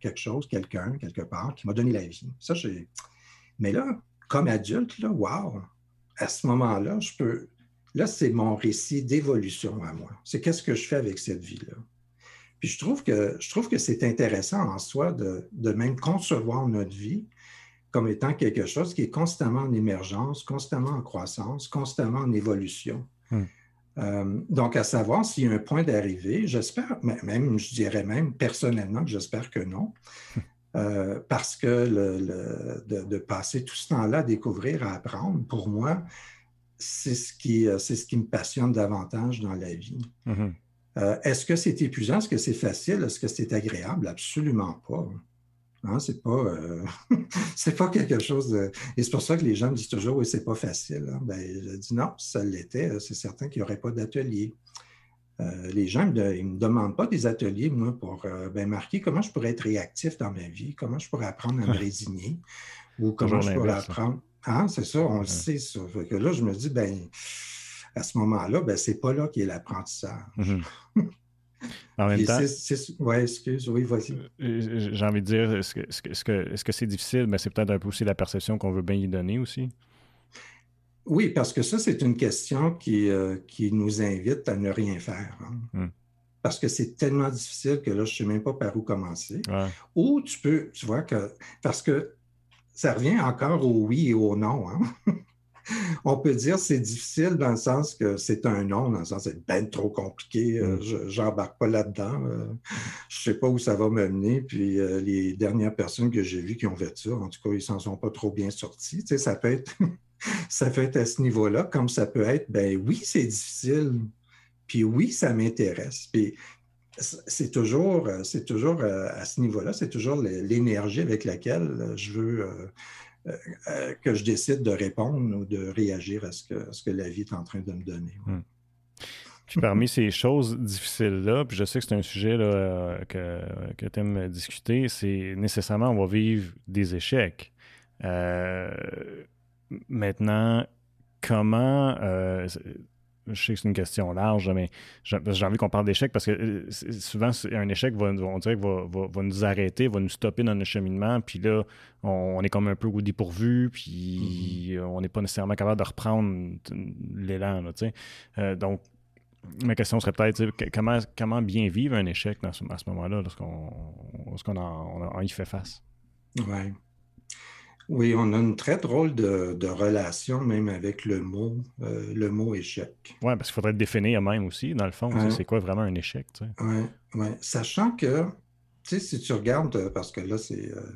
Quelque chose, quelqu'un, quelque part, qui m'a donné la vie. Ça, j'ai. Mais là, comme adulte, là, wow, à ce moment-là, je peux. Là, c'est mon récit d'évolution à moi. C'est qu'est-ce que je fais avec cette vie-là? Puis je trouve que je trouve que c'est intéressant en soi de, de même concevoir notre vie comme étant quelque chose qui est constamment en émergence, constamment en croissance, constamment en évolution. Hmm. Euh, donc, à savoir s'il y a un point d'arrivée, j'espère, même, je dirais même personnellement que j'espère que non, euh, parce que le, le, de, de, passer tout ce temps-là à découvrir, à apprendre, pour moi, c'est ce qui, c'est ce qui me passionne davantage dans la vie. Mm -hmm. Euh, est-ce que c'est épuisant? Est-ce que c'est facile? Est-ce que c'est agréable? Absolument pas. Hein, c'est pas, euh, c'est pas quelque chose de. Et c'est pour ça que les gens me disent toujours, oui, c'est pas facile. Hein. Ben, je dis non, ça l'était, c'est certain qu'il n'y aurait pas d'atelier. Euh, les gens ne me demandent pas des ateliers, moi, pour euh, ben, marquer comment je pourrais être réactif dans ma vie, comment je pourrais apprendre à me résigner, ou comment je pourrais apprendre. Ah, c'est ça, on le sait, ça. que là, je me dis, ben, à ce moment-là, ben, c'est pas là qu'est l'apprentissage. Mm-hmm. En même temps. Oui, excuse, oui, vas-y. Euh, j'ai envie de dire, est-ce que c'est difficile, mais c'est peut-être un peu aussi la perception qu'on veut bien y donner aussi? Oui, parce que ça, c'est une question qui, euh, qui nous invite à ne rien faire. Hein. Hmm. Parce que c'est tellement difficile que là, je ne sais même pas par où commencer. Ou tu peux, tu vois que, parce que ça revient encore au oui et au non. Hein. On peut dire c'est difficile dans le sens que c'est un non, dans le sens que c'est bien trop compliqué. Euh, hmm. je n'embarque pas là-dedans. Euh, je ne sais pas où ça va me mener. Puis les dernières personnes que j'ai vues qui ont fait ça, en tout cas, ils s'en sont pas trop bien sortis. Tu sais, ça peut être ça peut être à ce niveau-là, comme ça peut être, ben oui, c'est difficile, puis oui, ça m'intéresse. Puis c'est toujours, c'est toujours euh, à ce niveau-là, c'est toujours l'énergie avec laquelle je veux euh, euh, que je décide de répondre ou de réagir à ce que, ce que la vie est en train de me donner. Hmm. Puis parmi ces choses difficiles-là, puis je sais que c'est un sujet que, que tu aimes discuter, c'est nécessairement on va vivre des échecs. Maintenant, comment. Euh, je sais que c'est une question large, mais j'ai envie qu'on parle d'échec parce que euh, souvent, un échec, va, on dirait va, nous arrêter, va nous stopper dans notre cheminement. Puis là, on, est comme un peu au dépourvu, puis mm-hmm. on n'est pas nécessairement capable de reprendre l'élan. Euh, donc, ma question serait peut-être comment, comment bien vivre un échec à ce moment-là lorsqu'on lorsqu'on y fait face? Oui. Oui, on a une très drôle de, relation même avec le mot, euh, le mot échec. Oui, parce qu'il faudrait le définir même aussi, dans le fond. C'est quoi vraiment un échec? Oui, ouais. sachant que, tu sais, si tu regardes, euh, parce que là, euh,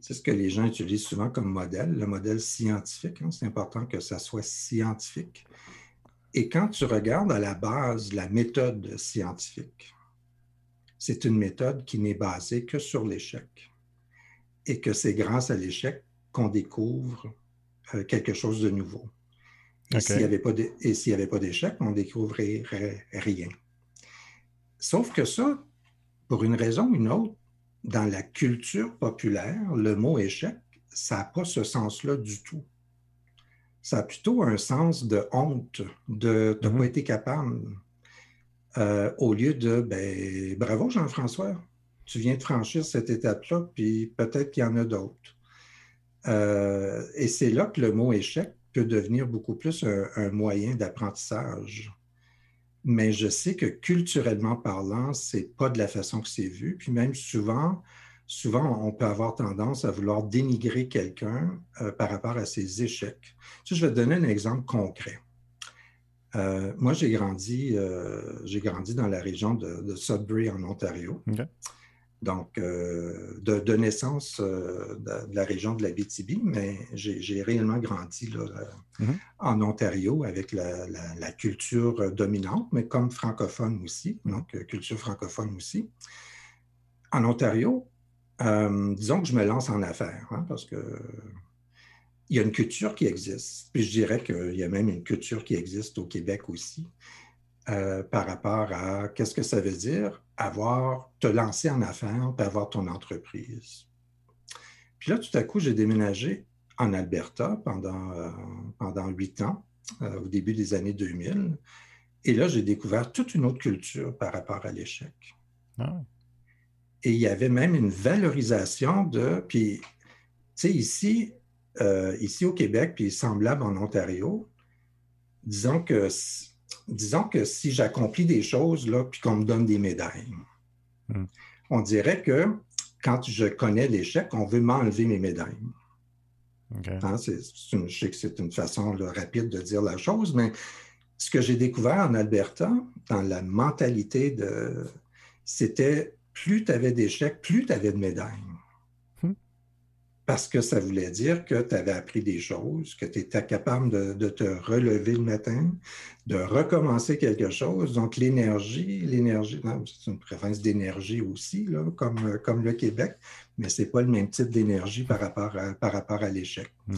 c'est ce que les gens utilisent souvent comme modèle, le modèle scientifique. Hein, c'est important que ça soit scientifique. Et quand tu regardes à la base la méthode scientifique, c'est une méthode qui n'est basée que sur l'échec. Et que c'est grâce à l'échec qu'on découvre euh, quelque chose de nouveau. Et s'il n'y avait pas d'échec, on ne découvrirait rien. Sauf que ça, pour une raison ou une autre, dans la culture populaire, le mot échec, ça n'a pas ce sens-là du tout. Ça a plutôt un sens de honte, de ne pas mm-hmm. été capable. Euh, au lieu de ben, bravo Jean-François, tu viens de franchir cette étape-là, puis peut-être qu'il y en a d'autres. Euh, et c'est là que le mot échec peut devenir beaucoup plus un, moyen d'apprentissage. Mais je sais que culturellement parlant, c'est pas de la façon que c'est vu. Puis même souvent, souvent, on peut avoir tendance à vouloir dénigrer quelqu'un euh, par rapport à ses échecs. je vais te donner un exemple concret. Euh, moi, j'ai grandi, j'ai grandi dans la région de, Sudbury, en Ontario donc euh, de, naissance euh, de, la région de la BTB, mais j'ai réellement grandi là, mm-hmm. en Ontario avec la, culture dominante, mais comme francophone aussi, donc euh, culture francophone aussi. En Ontario, disons que je me lance en affaires, hein, parce que il y a une culture qui existe. Puis je dirais qu'il y a même une culture qui existe au Québec aussi. Euh, par rapport à qu'est-ce que ça veut dire avoir, te lancer en affaires, puis avoir ton entreprise. Puis là, tout à coup, j'ai déménagé en Alberta pendant, euh, pendant huit ans, euh, au début des années 2000. Et là, j'ai découvert toute une autre culture par rapport à l'échec. Ah. Et il y avait même une valorisation de. Puis, tu sais, ici, ici au Québec, puis semblable en Ontario, disons que disons que si j'accomplis des choses, là, puis qu'on me donne des médailles, hmm. on dirait que quand je connais l'échec, on veut m'enlever mes médailles. Hein, je sais que c'est une façon rapide de dire la chose, mais ce que j'ai découvert en Alberta, dans la mentalité de. C'était plus tu avais d'échecs, plus tu avais de médailles. Parce que ça voulait dire que tu avais appris des choses, que tu étais capable de, te relever le matin, de recommencer quelque chose. Donc, l'énergie, l'énergie, c'est une préférence d'énergie aussi, là, comme, comme le Québec, mais ce n'est pas le même type d'énergie par rapport à, par rapport à l'échec. Hmm.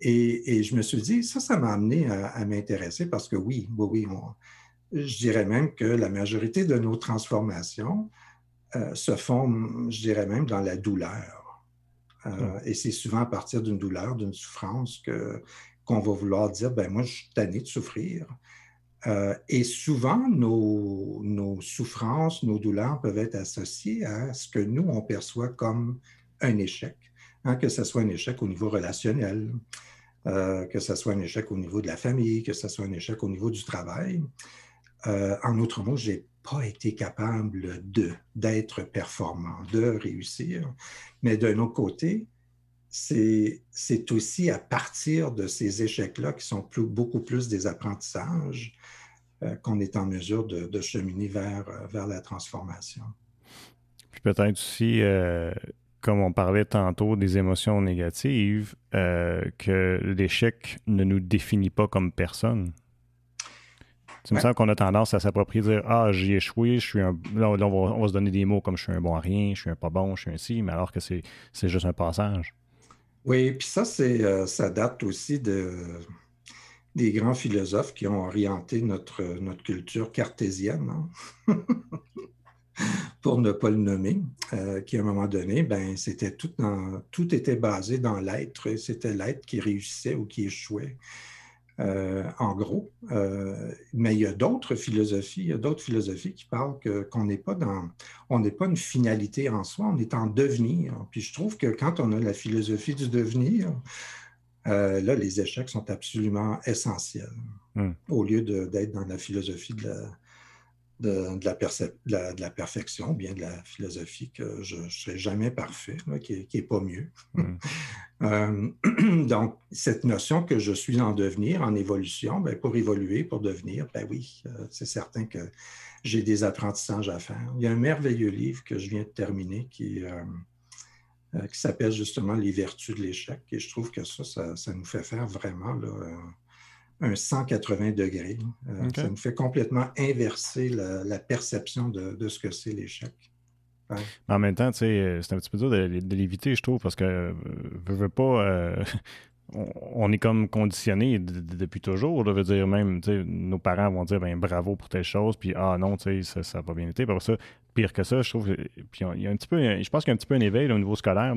Et, je me suis dit, ça, ça m'a amené à, m'intéresser parce que oui, oui, oui, je dirais même que la majorité de nos transformations euh, se font, je dirais même, dans la douleur. Euh, et c'est souvent à partir d'une douleur, d'une souffrance que, qu'on va vouloir dire, ben moi, je suis tanné de souffrir. Euh, et souvent, nos, nos, souffrances, nos douleurs peuvent être associées à ce que nous, on perçoit comme un échec, hein, que ce soit un échec au niveau relationnel, euh, que ce soit un échec au niveau de la famille, que ce soit un échec au niveau du travail. en autre mot, j'ai pas été capable de, d'être performant, de réussir. Mais d'un autre côté, c'est, aussi à partir de ces échecs-là qui sont beaucoup plus des apprentissages euh, qu'on est en mesure de, de cheminer vers, euh, vers la transformation. Puis peut-être aussi, euh, comme on parlait tantôt des émotions négatives, que l'échec ne nous définit pas comme personne. C'est me semble qu'on a tendance à s'approprier, dire Ah, j'ai échoué, je suis un. Là, on, va, se donner des mots comme je suis un bon à rien, je suis un pas bon, je suis un si, mais alors que c'est juste un passage. Oui, puis ça, c'est euh, ça date aussi de, des grands philosophes qui ont orienté notre, notre culture cartésienne, hein. pour ne pas le nommer, euh, qui à un moment donné, ben, c'était tout, dans, tout était basé dans l'être, c'était l'être qui réussissait ou qui échouait. Euh, en gros. Euh, mais il y a d'autres philosophies, il y a d'autres philosophies qui parlent qu'on n'est pas dans, on n'est pas une finalité en soi, on est en devenir. Puis je trouve que quand on a la philosophie du devenir, euh, là, les échecs sont absolument essentiels. Hmm. Au lieu d'être dans la philosophie de la, de, la, de, la, perfection, bien de la philosophie que je ne serai jamais parfait, qui n'est pas mieux. Mm. Euh, donc, cette notion que je suis en devenir, en évolution, ben, pour évoluer, pour devenir, ben oui, euh, c'est certain que j'ai des apprentissages à faire. Il y a un merveilleux livre que je viens de terminer qui, euh, qui s'appelle justement Les vertus de l'échec, et je trouve que ça, ça, ça nous fait faire vraiment là, un 180 degrés. Euh, ça nous fait complètement inverser la, perception de, ce que c'est l'échec. En même temps, euh, c'est un petit peu dur de, l'éviter, je trouve, parce que euh, veut, pas. on, est comme conditionné depuis toujours. Je veux dire, même, nos parents vont dire ben, bravo pour telle chose, puis ah non, ça n'a pas bien été. Ça, pire que ça, je trouve. Puis il y a un petit peu, je pense qu'il y a un petit peu un éveil au niveau scolaire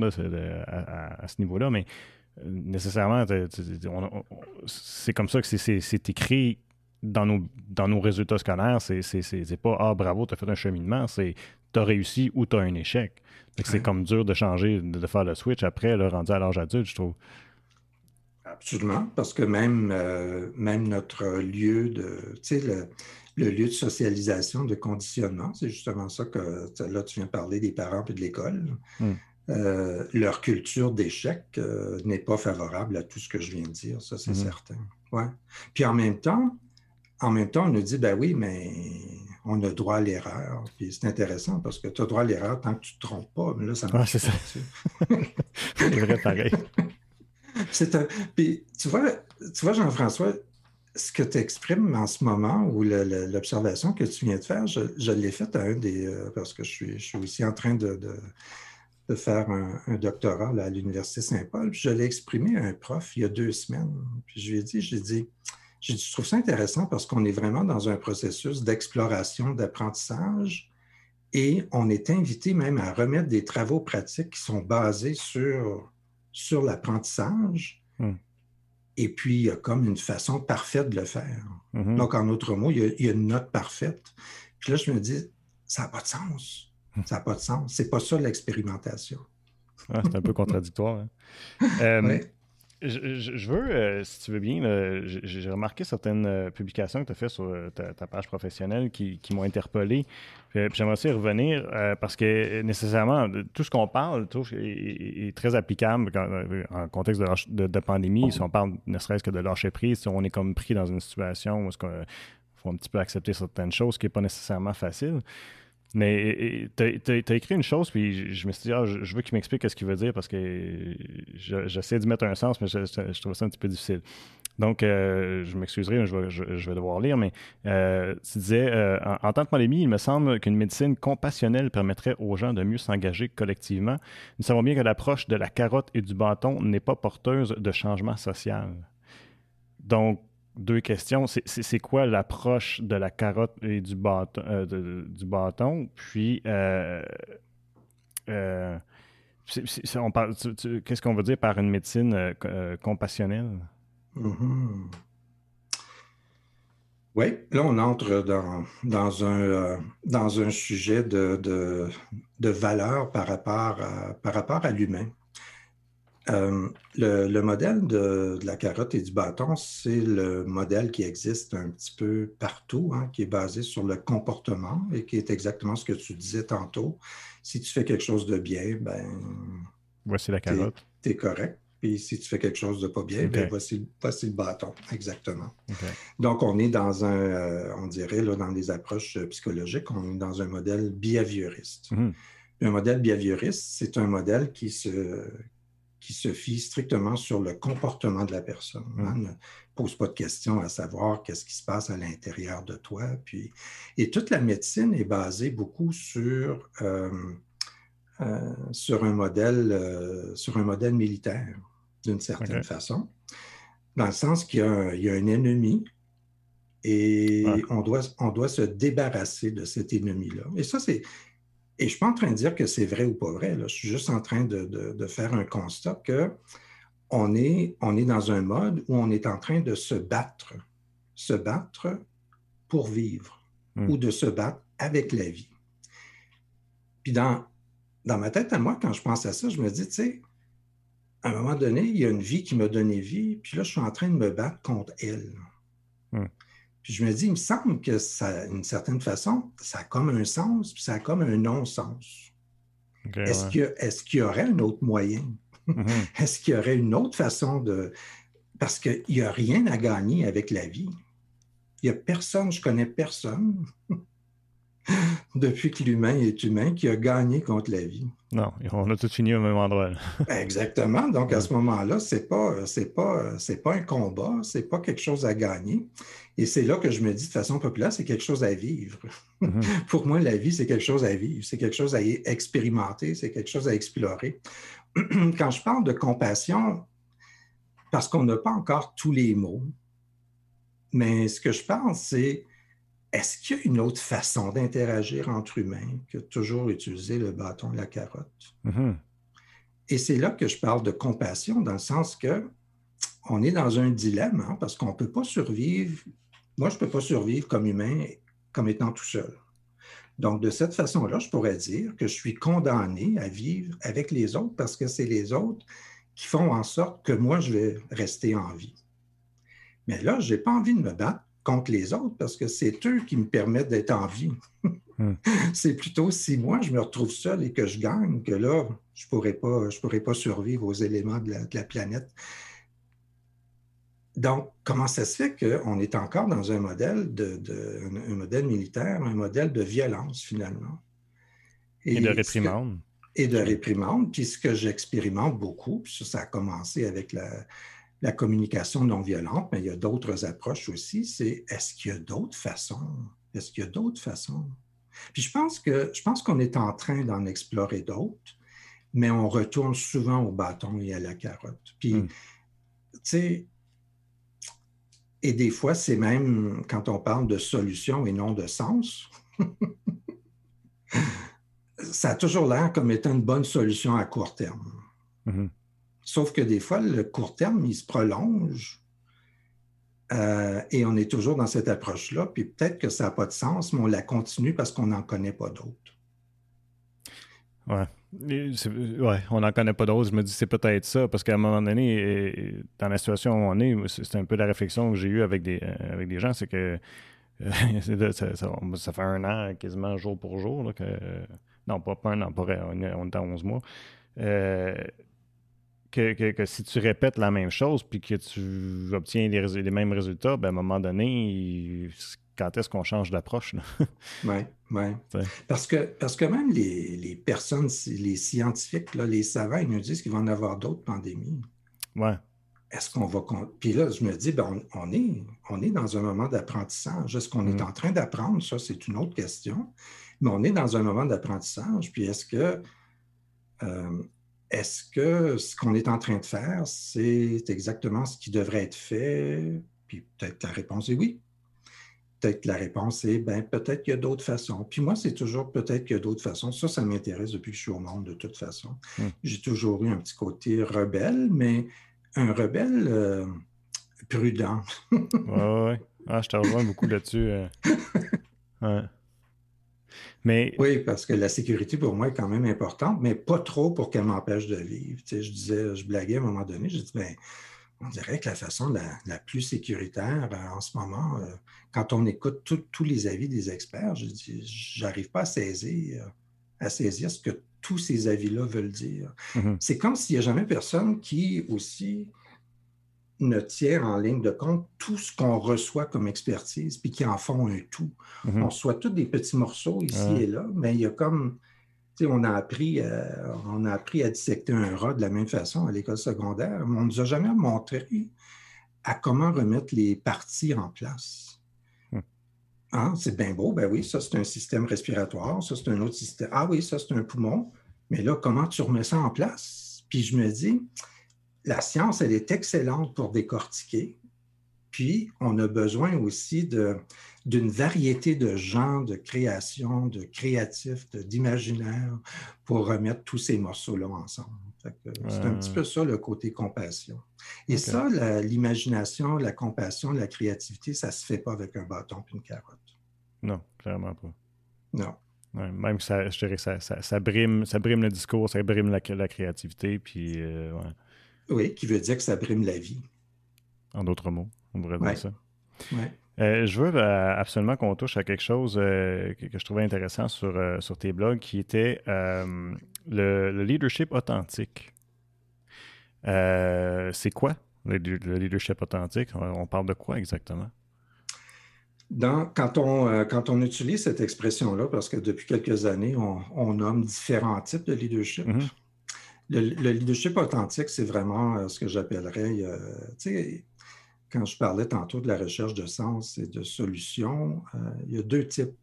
à, ce niveau-là, mais nécessairement, c'est comme ça que c'est écrit dans nos, dans nos résultats scolaires. C'est pas Ah, bravo, tu as fait un cheminement, c'est tu as réussi ou tu as un échec. C'est comme dur de changer, de, faire le switch après, le rendu à l'âge adulte, je trouve. Absolument, parce que même, euh, même notre lieu de, tu sais, le, lieu de socialisation, de conditionnement, c'est justement ça que, là, tu viens de parler des parents et de l'école. Hmm. Euh, leur culture d'échec euh, n'est pas favorable à tout ce que je viens de dire, ça c'est mhm. certain. Ouais. Puis en même temps, en même temps, on nous dit, ben oui, mais on a droit à l'erreur. Puis c'est intéressant parce que tu as droit à l'erreur tant que tu ne te trompes pas. Mais là, ça marche. c'est ça. c'est vrai, pareil. c'est un... Puis tu vois, tu vois Jean-François, ce que tu exprimes en ce moment ou l'observation que tu viens de faire, je, l'ai faite à un des. Euh, parce que je suis, je suis aussi en train de de faire un, doctorat à l'Université Saint-Paul. je l'ai exprimé à un prof il y a deux semaines. Puis je lui ai dit, j'ai dit, je trouve ça intéressant parce qu'on est vraiment dans un processus d'exploration, d'apprentissage, et on est invité même à remettre des travaux pratiques qui sont basés sur, sur l'apprentissage. Hmm. Et puis, il y a comme une façon parfaite de le faire. Mm-hmm. Donc, en d'autres mots, il y, a, il y, a, une note parfaite. Puis là, je me dis, ça n'a pas de sens. Ça n'a pas de sens. C'est pas ça l'expérimentation. Ah, c'est un peu contradictoire. Hein. Euh, je, veux, euh, si tu veux bien, j'ai remarqué certaines euh, publications que tu as faites sur ta, page professionnelle qui, m'ont interpellé. J'aimerais aussi revenir parce que nécessairement, tout ce qu'on parle est, très applicable en contexte de, pandémie. Si on parle ne serait-ce que de lâcher prise, si on est comme pris dans une situation où il faut un petit peu accepter certaines choses, ce qui n'est pas nécessairement facile. Mais tu as, écrit une chose, puis je, me suis dit, ah, je, veux qu'il m'explique ce qu'il veut dire parce que j'essaie d'y mettre un sens, mais je, je, trouve ça un petit peu difficile. Donc, euh, je m'excuserai, je vais, je, devoir lire, mais euh, tu disais, euh, en, tant que pandémie, il me semble qu'une médecine compassionnelle permettrait aux gens de mieux s'engager collectivement. Nous savons bien que l'approche de la carotte et du bâton n'est pas porteuse de changement social. Donc, deux questions. C'est quoi l'approche de la carotte et du bâton? du bâton? Puis, qu'est-ce qu'on veut dire par une médecine compassionnelle? Mhm. Oui, là, on entre dans, un, euh, dans un sujet de, de, valeur par rapport à, par rapport à l'humain. Euh, le, modèle de, la carotte et du bâton, c'est le modèle qui existe un petit peu partout, hein, qui est basé sur le comportement et qui est exactement ce que tu disais tantôt. Si tu fais quelque chose de bien, ben. Voici la carotte. Tu es correct. Puis si tu fais quelque chose de pas bien, ben voici, voici, le bâton, exactement. Donc, on est dans un, euh, on dirait, là, dans des approches euh, psychologiques, on est dans un modèle behavioriste. Mhm. Un modèle behavioriste, c'est un modèle qui se, qui se fie strictement sur le comportement de la personne. Hein, ne pose pas de questions à savoir qu'est-ce qui se passe à l'intérieur de toi. Puis... Et toute la médecine est basée beaucoup sur, euh, sur, un modèle, sur un modèle militaire d'une certaine façon, dans le sens qu'il y, a un ennemi et on, doit, on doit se débarrasser de cet ennemi-là. Et ça, c'est. Et je ne suis pas en train de dire que c'est vrai ou pas vrai. Là. Je suis juste en train de, faire un constat que on est, on est dans un mode où on est en train de se battre, se battre pour vivre hmm. ou de se battre avec la vie. Puis dans, dans ma tête à moi, quand je pense à ça, je me dis, tu sais, à un moment donné, il y a une vie qui m'a donné vie, puis là, je suis en train de me battre contre elle. Puis je me dis, il me semble que ça, d'une certaine façon, ça a comme un sens, puis ça a comme un non-sens. est-ce, qu'il y, aurait un autre moyen? Mm-hmm. est-ce qu'il y aurait une autre façon de... Parce qu'il n'y a rien à gagner avec la vie. Il n'y a personne, je connais personne depuis que l'humain est humain, qui a gagné contre la vie. Non, on a tout fini au même endroit. Exactement. Donc, à ce moment-là, ce n'est pas, pas, pas un combat, ce n'est pas quelque chose à gagner. Et c'est là que je me dis de façon populaire, c'est quelque chose à vivre. Mhm. Pour moi, la vie, c'est quelque chose à vivre, c'est quelque chose à expérimenter, c'est quelque chose à explorer. Quand je parle de compassion, parce qu'on n'a pas encore tous les mots, mais ce que je pense, c'est est-ce qu'il y a une autre façon d'interagir entre humains que toujours utiliser le bâton et la carotte? Mm-hmm. Et c'est là que je parle de compassion, dans le sens que on est dans un dilemme, hein, parce qu'on ne peut pas survivre. Moi, je ne peux pas survivre comme humain comme étant tout seul. Donc, de cette façon-là, je pourrais dire que je suis condamné à vivre avec les autres parce que c'est les autres qui font en sorte que moi, je vais rester en vie. Mais là, je n'ai pas envie de me battre contre les autres parce que c'est eux qui me permettent d'être en vie. Hmm. c'est plutôt si moi je me retrouve seul et que je gagne que là, je ne pourrais, pas, pourrais pas survivre aux éléments de la, planète. Donc, comment ça se fait qu'on est encore dans un modèle, de, un, modèle militaire, un modèle de violence finalement? Et, de réprimande. et de réprimande. Puis ce que j'expérimente beaucoup, puis ça, ça a commencé avec la, la communication non violente, mais il y a d'autres approches aussi, c'est est-ce qu'il y a d'autres façons? Est-ce qu'il y a d'autres façons? Puis je pense que je pense qu'on est en train d'en explorer d'autres, mais on retourne souvent au bâton et à la carotte. Puis, hmm. tu sais, et des fois, c'est même quand on parle de solution et non de sens. ça a toujours l'air comme étant une bonne solution à court terme. Hmm. Sauf que des fois, le court terme, il se prolonge euh, et on est toujours dans cette approche-là. Puis peut-être que ça n'a pas de sens, mais on la continue parce qu'on n'en connaît pas d'autres. Ouais. Ouais, on n'en connaît pas d'autres. Je me dis c'est peut-être ça, parce qu'à un moment donné, dans la situation où on est, c'est un peu la réflexion que j'ai eue avec des, euh, avec des gens, c'est que ça, fait un an, quasiment jour pour jour, que, non, pas, un an, pas, on, est, on est à 11 mois. Euh, que, si tu répètes la même chose puis que tu obtiens les, mêmes résultats, ben, à un moment donné, quand est-ce qu'on change d'approche. oui, oui. Parce que, parce que même les, personnes, les scientifiques, là, les savants, ils nous disent qu'il va en avoir d'autres pandémies. Ouais. Est-ce qu'on va. Puis là, je me dis, ben, on, est, on est dans un moment d'apprentissage. Est-ce qu'on est mm. en train d'apprendre? Ça, c'est une autre question. Mais on est dans un moment d'apprentissage. Puis est-ce que. Euh, est-ce que ce qu'on est en train de faire, c'est exactement ce qui devrait être fait? Puis peut-être la réponse est oui. Peut-être la réponse est, ben peut-être qu'il y a d'autres façons. Puis moi, c'est toujours peut-être qu'il y a d'autres façons. Ça, ça m'intéresse depuis que je suis au monde, de toute façon. Hmm. J'ai toujours eu un petit côté rebelle, mais un rebelle euh, prudent. oui, oui. Ah, je te rejoins beaucoup là-dessus. Euh. Ouais. Oui, parce que la sécurité pour moi est quand même importante, mais pas trop pour qu'elle m'empêche de vivre. Tu sais, je disais, je blaguais à un moment donné, je dis, ben, on dirait que la façon la, plus sécuritaire euh, en ce moment, euh, quand on écoute tous les avis des experts, je dis, j'arrive pas à saisir, à saisir ce que tous ces avis-là veulent dire. Mm-hmm. C'est comme s'il n'y a jamais personne qui aussi ne tient en ligne de compte tout ce qu'on reçoit comme expertise, puis qui en font un tout. Mhm. On reçoit tous des petits morceaux ici et là, mais il y a comme, tu sais, on a appris, euh, on a appris à dissecter un rat de la même façon à l'école secondaire, mais on ne nous a jamais montré à comment remettre les parties en place. Hmm. Ah, c'est bien beau, ben oui, ça c'est un système respiratoire, ça c'est un autre système. Ah oui, ça c'est un poumon, mais là, comment tu remets ça en place? Puis je me dis, la science, elle est excellente pour décortiquer. Puis, on a besoin aussi d'une variété de genres de création, de créatifs, d'imaginaire pour remettre tous ces morceaux-là ensemble. C'est un petit peu ça le côté compassion. Et ça, l'imagination, la, compassion, la créativité, ça ne se fait pas avec un bâton et une carotte. Non, clairement pas. Non. même ça, je dirais ça, ça, brime, ça brime le discours, ça brime la, créativité, puis euh, oui, qui veut dire que ça brime la vie. En d'autres mots, on pourrait dire ça. Euh, je veux euh, absolument qu'on touche à quelque chose euh, que, je trouvais intéressant sur, sur tes blogs, qui était le, leadership authentique. c'est quoi le, leadership authentique? On, parle de quoi exactement? quand, on, quand on utilise cette expression-là, parce que depuis quelques années, on, nomme différents types de leadership. Mm-hmm. Le, leadership authentique, c'est vraiment euh, ce que j'appellerais, euh, tu sais, quand je parlais tantôt de la recherche de sens et de solutions, euh, il y a deux types,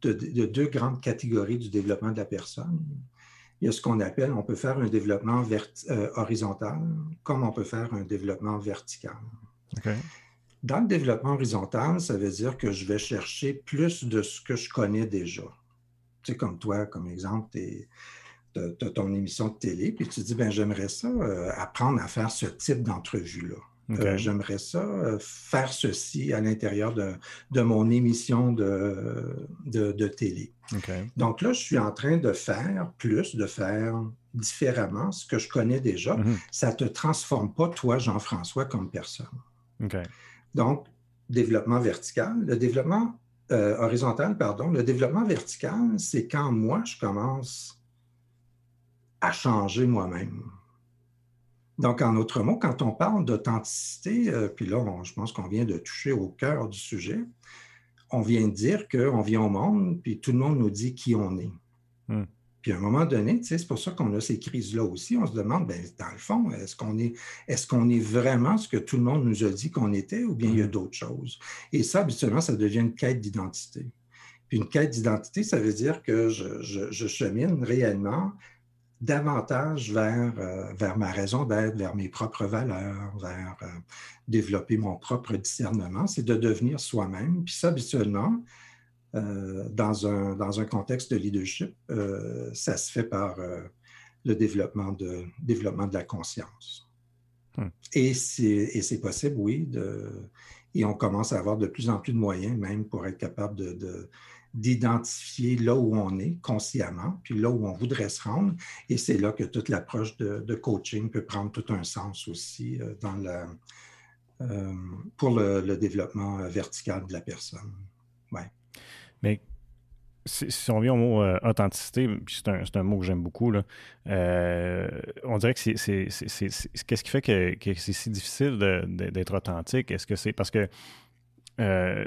de, deux grandes catégories du développement de la personne. Il y a ce qu'on appelle, on peut faire un développement horizontal, comme on peut faire un développement vertical. Dans le développement horizontal, ça veut dire que je vais chercher plus de ce que je connais déjà. Tu sais, comme toi, comme exemple, tu es tu as ton émission de télé, puis tu dis, ben j'aimerais ça euh, apprendre à faire ce type d'entrevue-là. Euh, j'aimerais ça euh, faire ceci à l'intérieur de, de, mon émission de, de, télé. Donc là, je suis en train de faire plus, de faire différemment ce que je connais déjà. Mm-hmm. Ça ne te transforme pas, toi, Jean-François, comme personne. Donc, développement vertical. Le développement horizontal, pardon. Le développement vertical, c'est quand moi, je commence à changer moi-même. Donc, en autre mot, quand on parle d'authenticité, euh, puis là, je pense qu'on vient de toucher au cœur du sujet, on vient de dire qu'on vient au monde, puis tout le monde nous dit qui on est. Hmm. Puis à un moment donné, c'est pour ça qu'on a ces crises-là aussi. On se demande, ben, dans le fond, est-ce qu'on est, est, qu'on est vraiment ce que tout le monde nous a dit qu'on était ou bien il y a hmm. d'autres choses? Et ça, habituellement, ça devient une quête d'identité. Puis une quête d'identité, ça veut dire que je, je chemine réellement davantage vers, euh, vers ma raison d'être, vers mes propres valeurs, vers euh, développer mon propre discernement, c'est de devenir soi-même. Puis ça, habituellement, euh, dans, un, dans un contexte de leadership, ça se fait par le développement de, développement de la conscience. Hmm. Et c'est possible, oui, de, et on commence à avoir de plus en plus de moyens même pour être capable de d'identifier là où on est consciemment, puis là où on voudrait se rendre. Et c'est là que toute l'approche de, coaching peut prendre tout un sens aussi euh, dans euh, pour le, développement euh, vertical de la personne. Ouais. Mais si, on vient au mot authenticité, puis c'est un, un, mot que j'aime beaucoup, là, on dirait que c'est. Qu'est-ce qui fait que, que c'est si difficile d'être authentique? Est-ce que c'est parce que euh,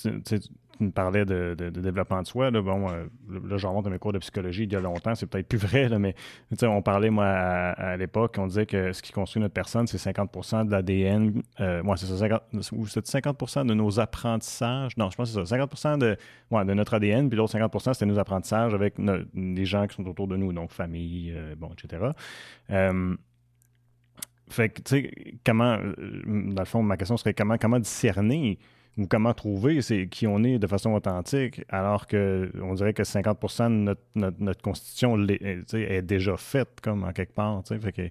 tu, me parlais de, développement de soi. Là, bon, euh, là, j'en montre mes cours de psychologie il y a longtemps, c'est peut-être plus vrai, là, mais on parlait, moi, à, l'époque, on disait que ce qui construit notre personne, c'est 50 de l'ADN. Euh, moi, c'est ça, 50, ou c'est 50 de nos apprentissages. Non, je pense que c'est ça, 50 de, de notre ADN, puis l'autre 50% c'était nos apprentissages avec les gens qui sont autour de nous, donc famille, euh, bon, etc. fait que, tu sais, comment, dans le fond, ma question serait comment, comment discerner ou comment trouver c'est qui on est de façon authentique, alors que on dirait que 50% de notre, constitution est, déjà faite comme en quelque part. On dirait que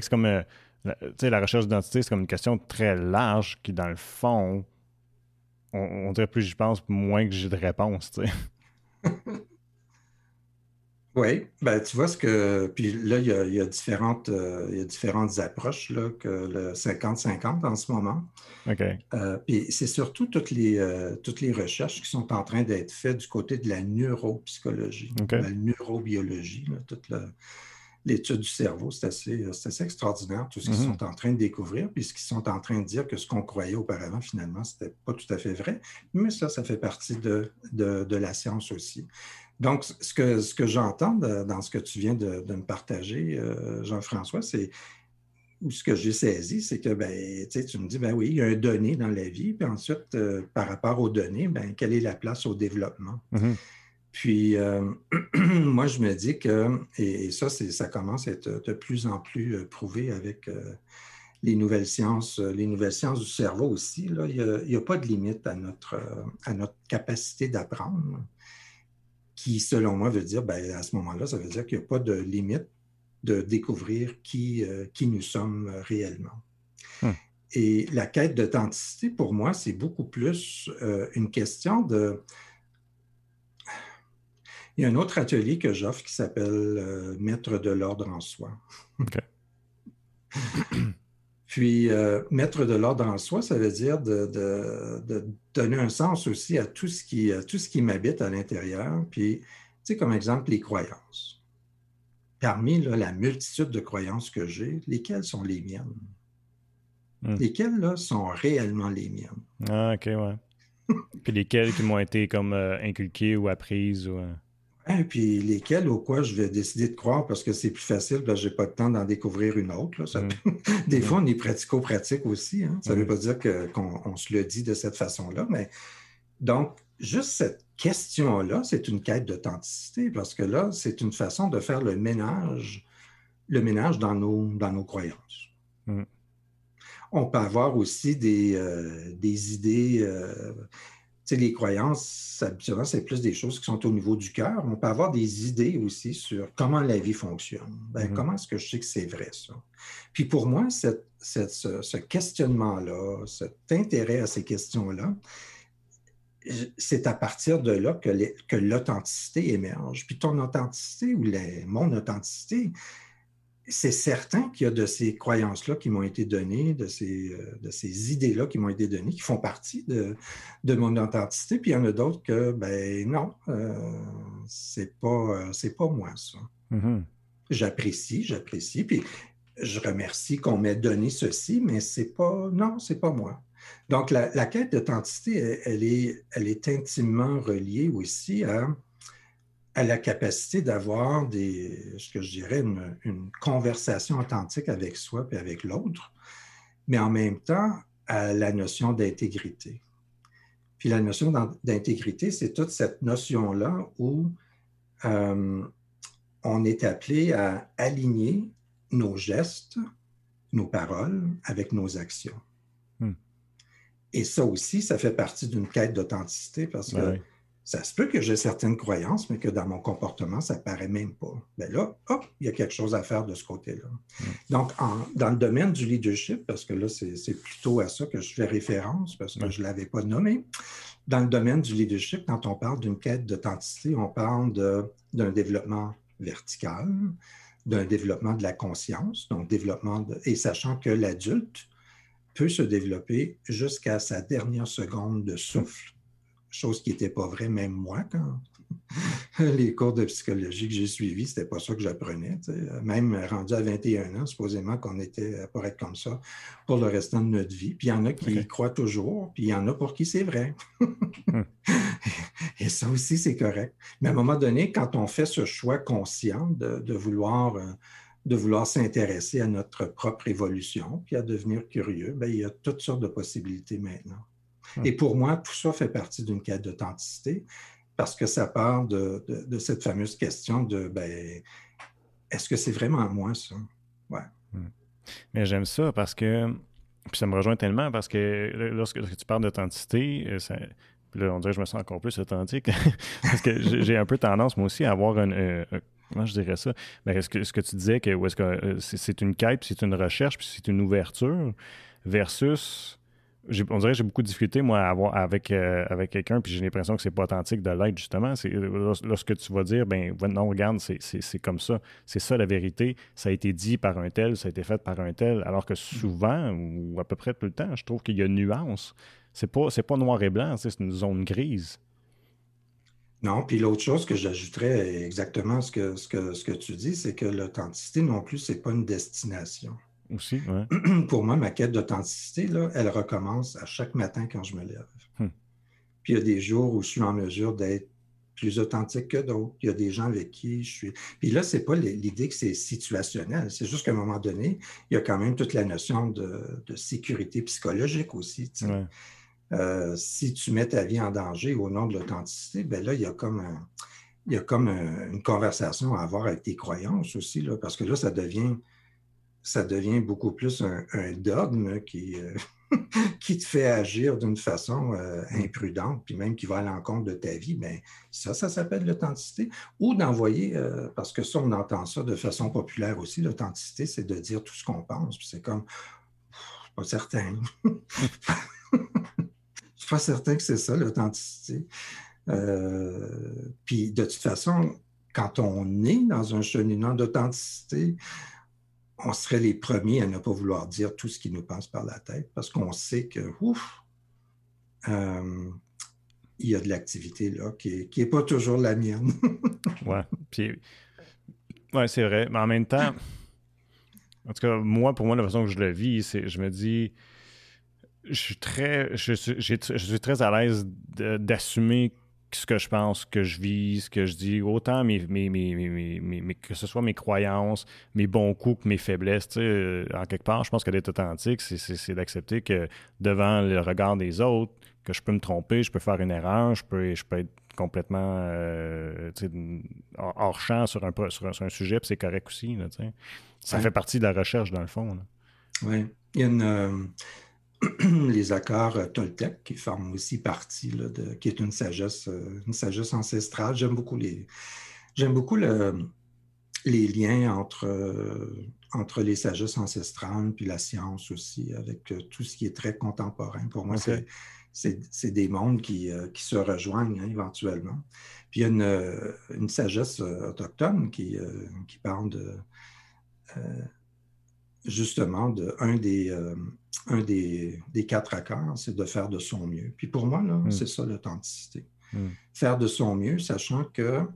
c'est comme euh, la, la recherche d'identité, c'est comme une question très large qui, dans le fond, on, dirait plus j'y pense, moins que j'ai de réponses. Oui, ben, tu vois ce que. Puis là, il y a, différentes, euh, il y a différentes approches là, que le 50-50 en ce moment. OK. Euh, puis c'est surtout toutes les, euh, toutes les recherches qui sont en train d'être faites du côté de la neuropsychologie, la neurobiologie, toute l'étude du cerveau. C'est assez, assez, extraordinaire, tout ce qu'ils mm-hmm. sont en train de découvrir, puis ce qu'ils sont en train de dire que ce qu'on croyait auparavant, finalement, ce n'était pas tout à fait vrai. Mais ça, ça fait partie de, de, de la science aussi. Donc, ce que, ce que j'entends dans ce que tu viens de, me partager, euh, Jean-François, c'est ou ce que j'ai saisi, c'est que ben, tu me dis, ben oui, il y a un donné dans la vie, puis ensuite, euh, par rapport aux données, ben, quelle est la place au développement? Mm-hmm. Puis, euh, moi, je me dis que, et, ça, ça commence à être de plus en plus prouvé avec les nouvelles sciences, les nouvelles sciences du cerveau aussi. Là, il n'y a, pas de limite à notre, à notre capacité d'apprendre qui, selon moi, veut dire, ben, à ce moment-là, ça veut dire qu'il n'y a pas de limite de découvrir qui, euh, qui nous sommes réellement. Hmm. Et la quête d'authenticité, pour moi, c'est beaucoup plus euh, une question de... Il y a un autre atelier que j'offre qui s'appelle euh, Maître de l'ordre en soi. Puis, euh, mettre de l'ordre en soi, ça veut dire de, donner un sens aussi à tout ce qui, tout ce qui m'habite à l'intérieur. Puis, tu sais, comme exemple, les croyances. Parmi la multitude de croyances que j'ai, lesquelles sont les miennes? Hmm. Lesquelles là, sont réellement les miennes? Ah, OK, ouais. Puis lesquelles qui m'ont été comme euh, inculquées ou apprises? Ou, euh? Et puis lesquels au quoi je vais décider de croire parce que c'est plus facile, parce que je n'ai pas le temps d'en découvrir une autre. Mm. Des mm. fois, on est pratico-pratique aussi. Hein. Ça ne veut mm. pas dire qu'on se le dit de cette façon-là, mais donc, juste cette question-là, c'est une quête d'authenticité parce que là, c'est une façon de faire le ménage, le ménage dans nos, dans nos croyances. On peut avoir aussi des, euh, des idées. Euh, les croyances, habituellement, c'est plus des choses qui sont au niveau du cœur. On peut avoir des idées aussi sur comment la vie fonctionne. Ben, mm-hmm. Comment est-ce que je sais que c'est vrai, ça? Puis pour moi, ce, questionnement-là, cet intérêt à ces questions-là, c'est à partir de là que l'authenticité émerge. Puis ton authenticité ou mon authenticité, c'est certain qu'il y a de ces croyances-là qui m'ont été données, de ces, euh, de ces idées-là qui m'ont été données, qui font partie de, de, mon authenticité. Puis il y en a d'autres que, ben non, euh, c'est pas, euh, pas moi, ça. Mm-hmm. J'apprécie, j'apprécie. Puis je remercie qu'on m'ait donné ceci, mais c'est pas, non, c'est pas moi. Donc la, la quête d'authenticité, elle, est, elle est intimement reliée aussi à à la capacité d'avoir des, ce que je dirais, une, conversation authentique avec soi et avec l'autre, mais en même temps à la notion d'intégrité. Puis la notion d'intégrité, c'est toute cette notion-là où euh, on est appelé à aligner nos gestes, nos paroles avec nos actions. Hmm. Et ça aussi, ça fait partie d'une quête d'authenticité parce que ça se peut que j'ai certaines croyances, mais que dans mon comportement, ça ne paraît même pas. Mais ben là, hop, il y a quelque chose à faire de ce côté-là. Mm. Donc, dans le domaine du leadership, parce que là, c'est plutôt à ça que je fais référence, parce que je ne l'avais pas nommé. Dans le domaine du leadership, quand on parle d'une quête d'authenticité, on parle d'un développement vertical, d'un développement de la conscience, donc développement de, et sachant que l'adulte peut se développer jusqu'à sa dernière seconde de souffle chose qui n'était pas vraie, même moi, quand, les cours de psychologie que j'ai suivis, c'était pas ça que j'apprenais. Même rendu à 21 ans, supposément qu'on était pour être comme ça pour le restant de notre vie. Puis il y en a qui y croient toujours, puis il y en a pour qui c'est vrai. Hmm. Et ça aussi, c'est correct. Mais à un moment donné, quand on fait ce choix conscient de, vouloir... Euh, de vouloir s'intéresser à notre propre évolution, puis à devenir curieux, bien, il y a toutes sortes de possibilités maintenant. Hmm. Et pour moi, tout ça fait partie d'une quête d'authenticité parce que ça part de, cette fameuse question de ben, est-ce que c'est vraiment moi, ça? Ouais. Hmm. Mais j'aime ça parce que, puis ça me rejoint tellement parce que lorsque, tu parles d'authenticité, euh, là, on dirait que je me sens encore plus authentique parce que j'ai un peu tendance, moi aussi, à avoir un, euh, comment je dirais ça? Ben, est-ce, que, ce que tu disais que, est-ce que euh, c'est, une quête, puis c'est une recherche, puis c'est une ouverture versus on dirait que j'ai beaucoup de difficultés, moi, à avoir avec, euh, avec quelqu'un, puis j'ai l'impression que c'est pas authentique de l'être, justement. C'est, lorsque tu vas dire, ben non, regarde, c'est, comme ça. C'est ça la vérité. Ça a été dit par un tel, ça a été fait par un tel. Alors que souvent, ou à peu près tout le temps, je trouve qu'il y a une nuance. C'est pas, c'est pas noir et blanc, c'est une zone grise. Non, puis l'autre chose que j'ajouterais exactement ce que, ce que, ce que tu dis, c'est que l'authenticité non plus, c'est pas une destination. Aussi, Pour moi, ma quête d'authenticité, elle recommence à chaque matin quand je me lève. Hmm. Puis il y a des jours où je suis en mesure d'être plus authentique que d'autres. Il y a des gens avec qui je suis. Puis là, ce n'est pas l'idée que c'est situationnel. C'est juste qu'à un moment donné, il y a quand même toute la notion de, sécurité psychologique aussi. Euh, si tu mets ta vie en danger au nom de l'authenticité, ben là, il y a comme il y a comme une conversation à avoir avec tes croyances aussi, là, parce que là, ça devient ça devient beaucoup plus un, dogme qui, euh, qui te fait agir d'une façon euh, imprudente, puis même qui va à l'encontre de ta vie, mais ça, ça s'appelle l'authenticité. Ou d'envoyer, euh, parce que ça, on entend ça de façon populaire aussi, l'authenticité, c'est de dire tout ce qu'on pense. Puis c'est comme, pas certain. Je suis pas certain que c'est ça, l'authenticité. puis de toute façon, quand on est dans un cheminement d'authenticité, on serait les premiers à ne pas vouloir dire tout ce qui nous passe par la tête parce qu'on sait que, ouf, euh, il y a de l'activité là qui n'est pas toujours la mienne. ouais. Ouais, c'est vrai. Mais en même temps, en tout cas, moi, pour moi, la façon que je le vis, c'est je me dis, je suis très, je suis très à l'aise d'assumer ce que je pense, que je vis, ce que je dis, autant mes, que ce soit mes croyances, mes bons coups que mes faiblesses. Euh, en quelque part, je pense que d'être authentique, c'est d'accepter que devant le regard des autres, que je peux me tromper, je peux faire une erreur, je peux, je peux être complètement euh, hors champ sur un, sur un, sujet, puis c'est correct aussi. ça fait partie de la recherche, dans le fond. Oui. Il y a une. Euh, les accords euh, Toltec qui forment aussi partie de, qui est une sagesse, euh, une sagesse ancestrale. J'aime beaucoup les, j'aime beaucoup le, les liens entre, euh, entre les sagesses ancestrales puis la science aussi, avec tout ce qui est très contemporain. Pour moi, c'est des mondes qui, qui se rejoignent hein, éventuellement. Puis il y a une, une sagesse autochtone qui, qui parle de justement de un des, un des, quatre accords, c'est de faire de son mieux. Puis pour moi, hmm. c'est ça l'authenticité. Hmm. Faire de son mieux, sachant que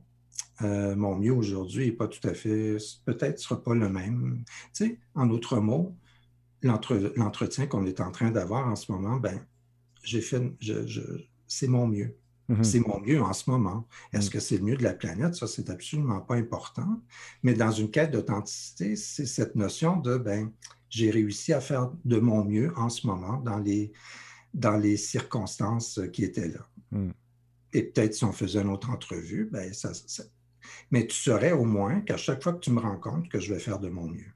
euh, mon mieux aujourd'hui n'est pas tout à fait, peut-être ne sera pas le même. Tu sais, en d'autres mots, l'entretien qu'on est en train d'avoir en ce moment, ben, j'ai fait, c'est mon mieux. Mm-hmm. C'est mon mieux en ce moment. Est-ce mm. que c'est le mieux de la planète? Ça, c'est absolument pas important. Mais dans une quête d'authenticité, c'est cette notion de, ben, j'ai réussi à faire de mon mieux en ce moment dans les, dans les circonstances qui étaient là. Hmm. Et peut-être si on faisait une autre entrevue, ben ça, mais tu saurais au moins qu'à chaque fois que tu me rencontres, que je vais faire de mon mieux.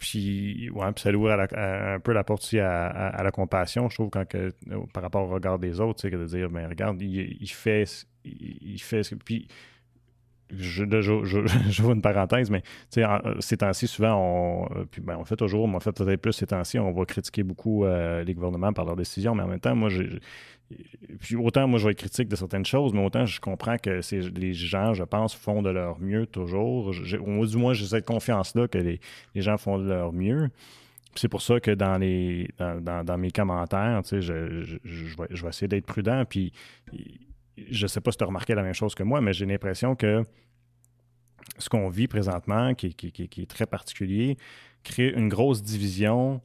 Puis, ouais, puis ça ouvre un peu la porte aussi à, la compassion, je trouve, quand que, par rapport au regard des autres, que de dire, mais regarde, il, fait, il, il fait, puis je, je, vois une parenthèse, mais ces temps-ci, souvent, on, euh, puis ben, on fait toujours, mais on fait peut-être plus ces temps-ci, on va critiquer beaucoup euh, les gouvernements par leurs décisions, mais en même temps, moi, puis autant moi je vais être critique de certaines choses, mais autant je comprends que les gens, je pense, font de leur mieux toujours. au moins, j'ai cette confiance-là que les, gens font de leur mieux. C'est pour ça que dans mes commentaires, je, je, vais, je vais essayer d'être prudent. Puis je sais pas si tu as remarqué la même chose que moi, mais j'ai l'impression que ce qu'on vit présentement, qui, est très particulier, crée une grosse division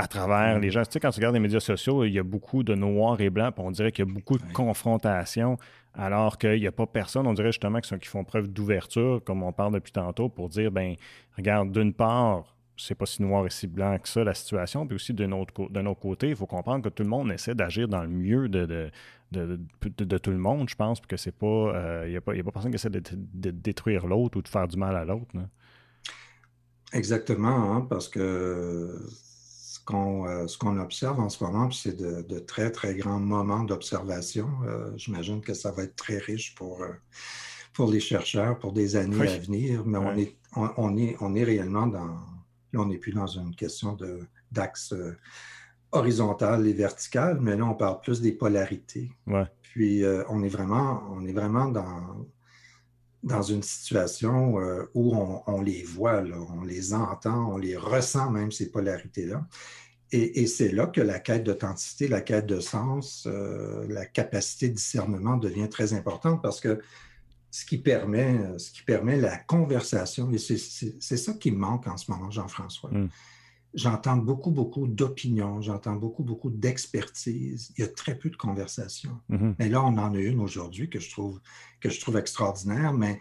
à travers mm. les gens. Tu sais, quand tu regardes les médias sociaux, il y a beaucoup de noir et blanc, puis on dirait qu'il y a beaucoup de confrontations, alors qu'il n'y a pas personne, on dirait justement qui font preuve d'ouverture, comme on parle depuis tantôt, pour dire, ben regarde, d'une part, c'est pas si noir et si blanc que ça, la situation. Puis aussi, d'un autre, autre, côté, il faut comprendre que tout le monde essaie d'agir dans le mieux de, de, tout le monde, je pense, puis que c'est pas. Il euh, n'y a, pas, a pas personne qui essaie de, détruire l'autre ou de faire du mal à l'autre. Exactement, hein, parce que qu'on euh, qu'on observe en ce moment, c'est de, très, très grands moments d'observation. Euh, j'imagine que ça va être très riche pour, pour les chercheurs pour des années à venir, mais on, est, on, est, on est réellement dans Là, on n'est plus dans une question d'axe euh, horizontal et vertical, mais là, on parle plus des polarités. Puis, euh, on est vraiment, on est vraiment dans, dans une situation euh, où on, les voit, on les entend, on les ressent même, ces polarités-là. Et, c'est là que la quête d'authenticité, la quête de sens, la capacité de discernement devient très importante parce que ce qui permet, euh, ce qui permet la conversation. Et c'est ça qui manque en ce moment, Jean-François. Hmm. J'entends beaucoup, beaucoup d'opinions, j'entends beaucoup, beaucoup d'expertise. Il y a très peu de conversations. Hmm. Mais là, on en a une aujourd'hui que je trouve, que je trouve extraordinaire. Mais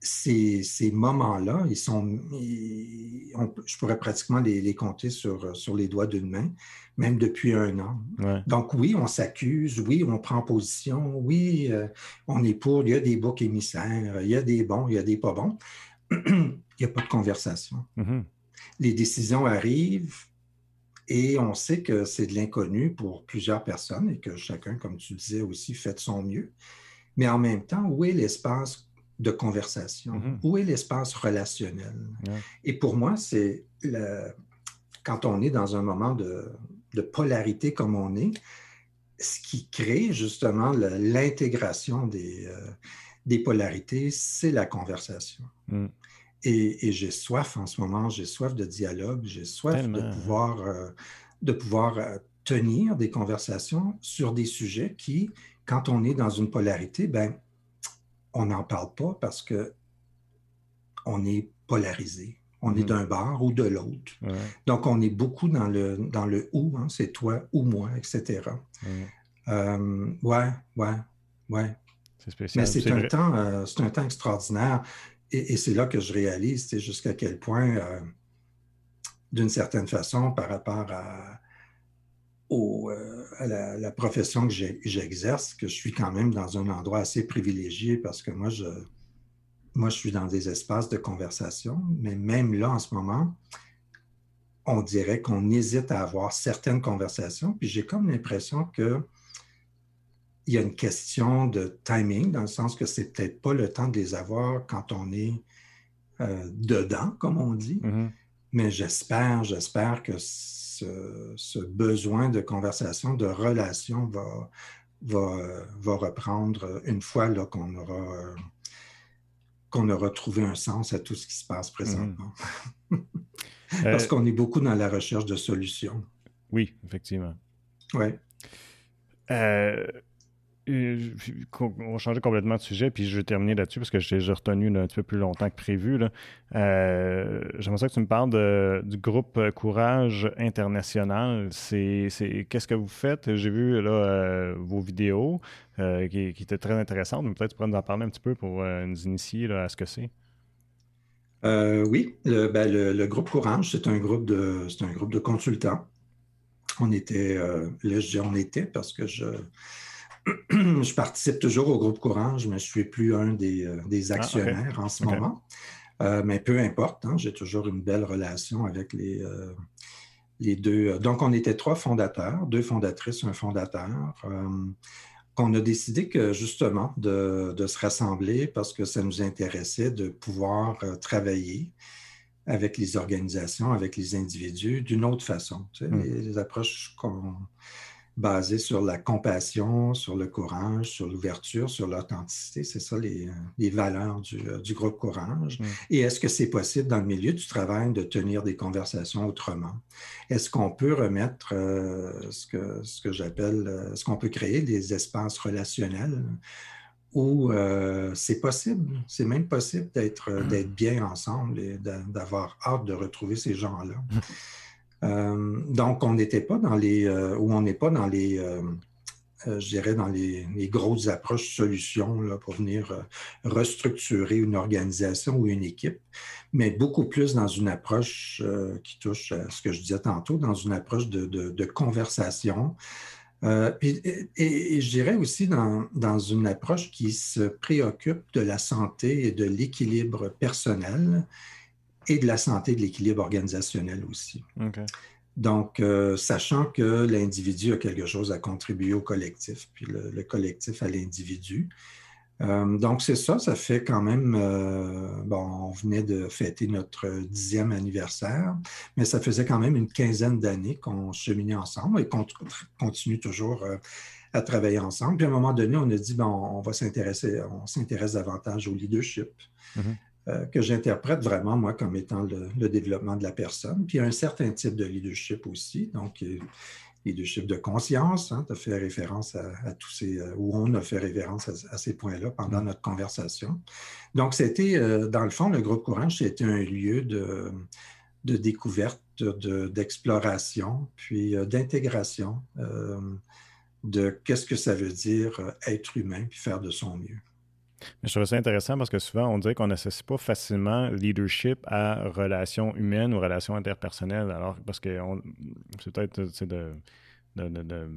ces, ces moments-là, ils sont, je pourrais pratiquement les, les, compter sur, sur les doigts d'une main, même depuis un an. Donc oui, on s'accuse, oui, on prend position, oui, euh, on est pour, il y a des boucs émissaires, il y a des bons, il y a des pas bons. il n'y a pas de conversation. Mm-hmm. Les décisions arrivent et on sait que c'est de l'inconnu pour plusieurs personnes et que chacun, comme tu disais aussi, fait de son mieux. Mais en même temps, où est l'espace de conversation? Mm-hmm. Où est l'espace relationnel? Et pour moi, c'est quand on est dans un moment de, polarité comme on est, ce qui crée justement l'intégration des, euh, des polarités, c'est la conversation. Mm. Et, j'ai soif en ce moment, j'ai soif de dialogue, j'ai soif de pouvoir, euh, de pouvoir euh, tenir des conversations sur des sujets qui, quand on est dans une polarité, ben, on n'en parle pas parce que on est polarisé. On est mm. d'un bord ou de l'autre. Donc, on est beaucoup dans le, dans le ou, hein, c'est toi ou moi, etc. Euh, ouais, ouais, ouais. C'est spécial. Mais c'est un, temps, euh, c'est un temps extraordinaire. Et, c'est là que je réalise jusqu'à quel point, euh, d'une certaine façon, par rapport à, euh, à la, profession que j'exerce, que je suis quand même dans un endroit assez privilégié parce que moi, je, moi, je suis dans des espaces de conversation, mais même là, en ce moment, on dirait qu'on hésite à avoir certaines conversations, puis j'ai comme l'impression que il y a une question de timing, dans le sens que c'est peut-être pas le temps de les avoir quand on est euh, dedans, comme on dit. Mm-hmm. Mais j'espère, j'espère que ce, besoin de conversation, de relation va, va, reprendre une fois qu'on aura, qu'on aura trouvé un sens à tout ce qui se passe présentement. Mm. Parce euh, qu'on est beaucoup dans la recherche de solutions. Oui, effectivement. Oui. Euh, on va changer complètement de sujet, puis je vais terminer là-dessus parce que j'ai retenu un petit peu plus longtemps que prévu. Euh, j'aimerais ça que tu me parles du groupe Courage International. C'est, qu'est-ce que vous faites? J'ai vu là, euh, vos vidéos euh, qui, étaient très intéressantes, mais peut-être tu pourrais nous en parler un petit peu pour nous initier à ce que c'est. oui, ben, le, groupe Courage, c'est un groupe de un groupe de consultants. On était, là je dis on était parce que je je participe toujours au groupe Courage, mais je ne suis plus un des, euh, ah, actionnaires en ce moment. Euh, mais peu importe, hein, j'ai toujours une belle relation avec les, euh, les deux. Donc, on était trois fondateurs, deux fondatrices, un fondateur. on a décidé que justement de, se rassembler parce que ça nous intéressait de pouvoir travailler avec les organisations, avec les individus d'une autre façon. Hmm. les, approches qu'on basé sur la compassion, sur le courage, sur l'ouverture, sur l'authenticité. C'est ça les, valeurs du, groupe Courage. Mm. Et est-ce que c'est possible dans le milieu du travail de tenir des conversations autrement? Est-ce qu'on peut remettre ce que, ce que j'appelle, ce qu'on peut créer des espaces relationnels où c'est possible, c'est même possible d'être, mm. bien ensemble et d'avoir hâte de retrouver ces gens-là? Mm. Euh, donc, on n'était pas dans les, euh, ou on n'est pas dans les, euh, je dirais, dans les, grosses approches solutions là, pour venir restructurer une organisation ou une équipe, mais beaucoup plus dans une approche qui touche à ce que je disais tantôt, dans une approche de, conversation. et, et, je dirais aussi dans, dans, une approche qui se préoccupe de la santé et de l'équilibre personnel et de la santé de l'équilibre organisationnel aussi. Donc, euh, sachant que l'individu a quelque chose à contribuer au collectif, puis le, collectif à l'individu. Euh, donc, c'est ça, ça fait quand même, euh, bon, on venait de fêter notre dixième anniversaire, mais ça faisait quand même une quinzaine d'années qu'on cheminait ensemble et qu'on continue toujours à travailler ensemble. Puis à un moment donné, on a dit, bon, on va s'intéresser, on s'intéresse davantage au leadership. Mm-hmm. Euh, que j'interprète vraiment, moi, comme étant le, développement de la personne. Puis un certain type de leadership aussi, donc leadership de conscience, hein, tu as fait référence à, tous ces, euh, ou on a fait référence à, ces points-là pendant notre conversation. Donc, c'était, euh, dans le fond, le groupe Courage, c'était un lieu de, de découverte, d'exploration, puis d'intégration de qu'est-ce que ça veut dire être humain, puis faire de son mieux. Mais je trouve ça intéressant parce que souvent, on dirait qu'on n'associe pas facilement leadership à relations humaines ou relations interpersonnelles. Alors, parce que c'est peut-être de, de, de,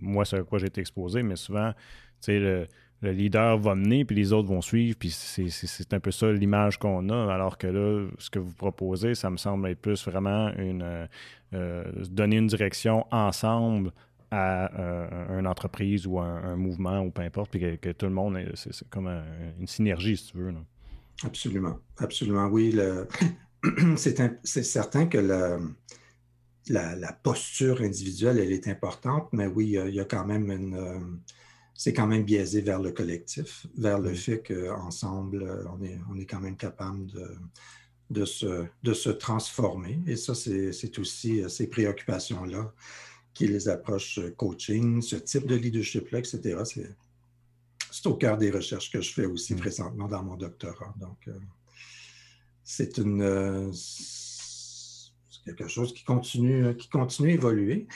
moi, ce à quoi j'ai été exposé, mais souvent, le, le leader va mener, puis les autres vont suivre, puis c'est un peu ça l'image qu'on a, alors que là, ce que vous proposez, ça me semble être plus vraiment une euh, euh, donner une direction ensemble à euh, une entreprise ou un, mouvement ou peu importe, puis que, tout le monde, c'est comme une synergie, si tu veux. Absolument, absolument, oui. c'est certain que la, la, posture individuelle, elle est importante, mais oui, il y a quand même une... C'est quand même biaisé vers le collectif, vers le fait qu'ensemble, on est, on est quand même capable de, de, se, de se transformer. Et ça, c'est aussi ces préoccupations-là qui les approches euh, coaching, ce type de leadership-là, etc. C'est au cœur des recherches que je fais aussi mm. présentement dans mon doctorat. Donc, euh, c'est une euh, quelque chose qui continue, qui continue à évoluer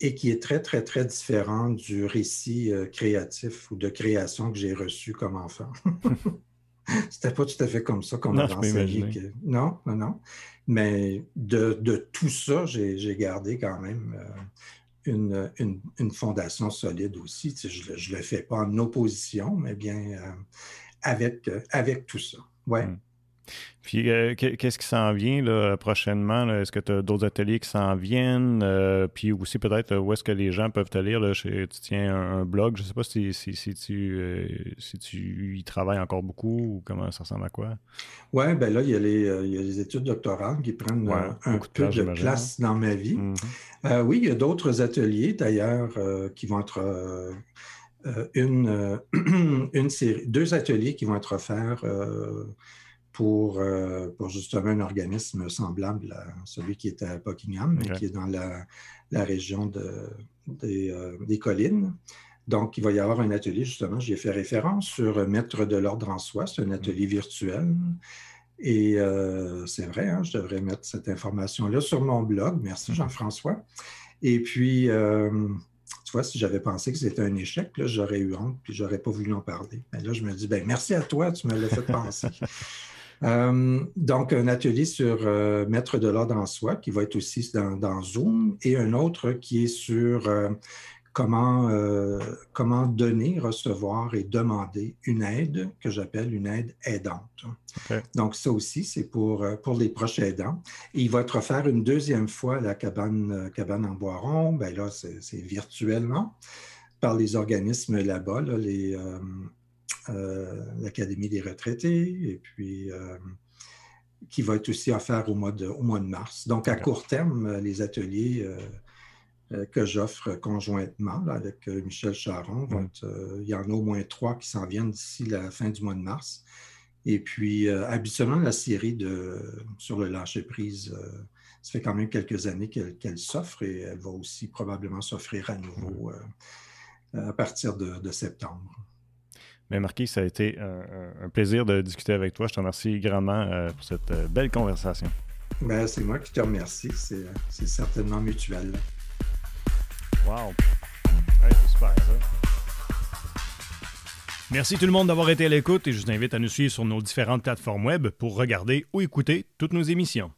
et qui est très, très, très différent du récit créatif ou de création que j'ai reçu comme enfant. C'était pas tout à fait comme ça qu'on m'a enseigné. Non, non, non. Mais de, tout ça, j'ai gardé quand même euh, une, fondation solide aussi. je ne le fais pas en opposition, mais bien euh, avec, euh, avec tout ça. Ouais. Hmm. Puis, euh, qu'est-ce qui s'en vient là, prochainement? Est-ce que tu as d'autres ateliers qui s'en viennent? Euh, puis aussi, peut-être, où est-ce que les gens peuvent te lire? Là, tu tiens un, blog. Je ne sais pas si, si, tu, euh, si tu y travailles encore beaucoup ou comment ça ressemble à quoi? Oui, ben là, il y, a les, études doctorales qui prennent un peu de, place dans ma vie. Mm-hmm. oui, il y a d'autres ateliers, d'ailleurs, qui vont être... une, une série, deux ateliers qui vont être offerts pour, euh, pour, justement un organisme semblable à celui qui est à Buckingham, mais qui est dans la, la région de, des, euh, des, collines. Donc, il va y avoir un atelier, justement, j'y ai fait référence sur Mettre de l'ordre en soi. C'est un atelier virtuel. Et euh, c'est vrai, hein, je devrais mettre cette information-là sur mon blog. Merci, Jean-François. Et puis, tu vois, si j'avais pensé que c'était un échec, j'aurais eu honte, puis j'aurais pas voulu en parler. Mais là, je me dis, ben merci à toi, tu me l'as fait penser. Euh, donc, un atelier sur euh, mettre de l'ordre en soi qui va être aussi dans, Zoom et un autre qui est sur euh, comment, comment donner, recevoir et demander une aide que j'appelle une aide aidante. Donc, ça aussi, c'est pour, pour les proches aidants. Et il va être offert une deuxième fois à la cabane, cabane en Boiron. Bien là, c'est virtuellement par les organismes là-bas, les, euh, l'Académie des retraités, et puis euh, qui va être aussi offert au mois de, au mois de mars. Donc, à court terme, les ateliers, que j'offre conjointement avec Michel Charon. Il y en a au moins trois qui s'en viennent d'ici la fin du mois de mars. Et puis, habituellement, la série de, sur le lâcher-prise, ça fait quand même quelques années qu'elle s'offre et elle va aussi probablement s'offrir à nouveau à partir de septembre. Mais Marquis, ça a été un, plaisir de discuter avec toi. Je te remercie grandement euh, pour cette euh, belle conversation. Ben, c'est moi qui te remercie. C'est certainement mutuel. Wow. c'est super ça. Merci tout le monde d'avoir été à l'écoute et je vous invite à nous suivre sur nos différentes plateformes web pour regarder ou écouter toutes nos émissions.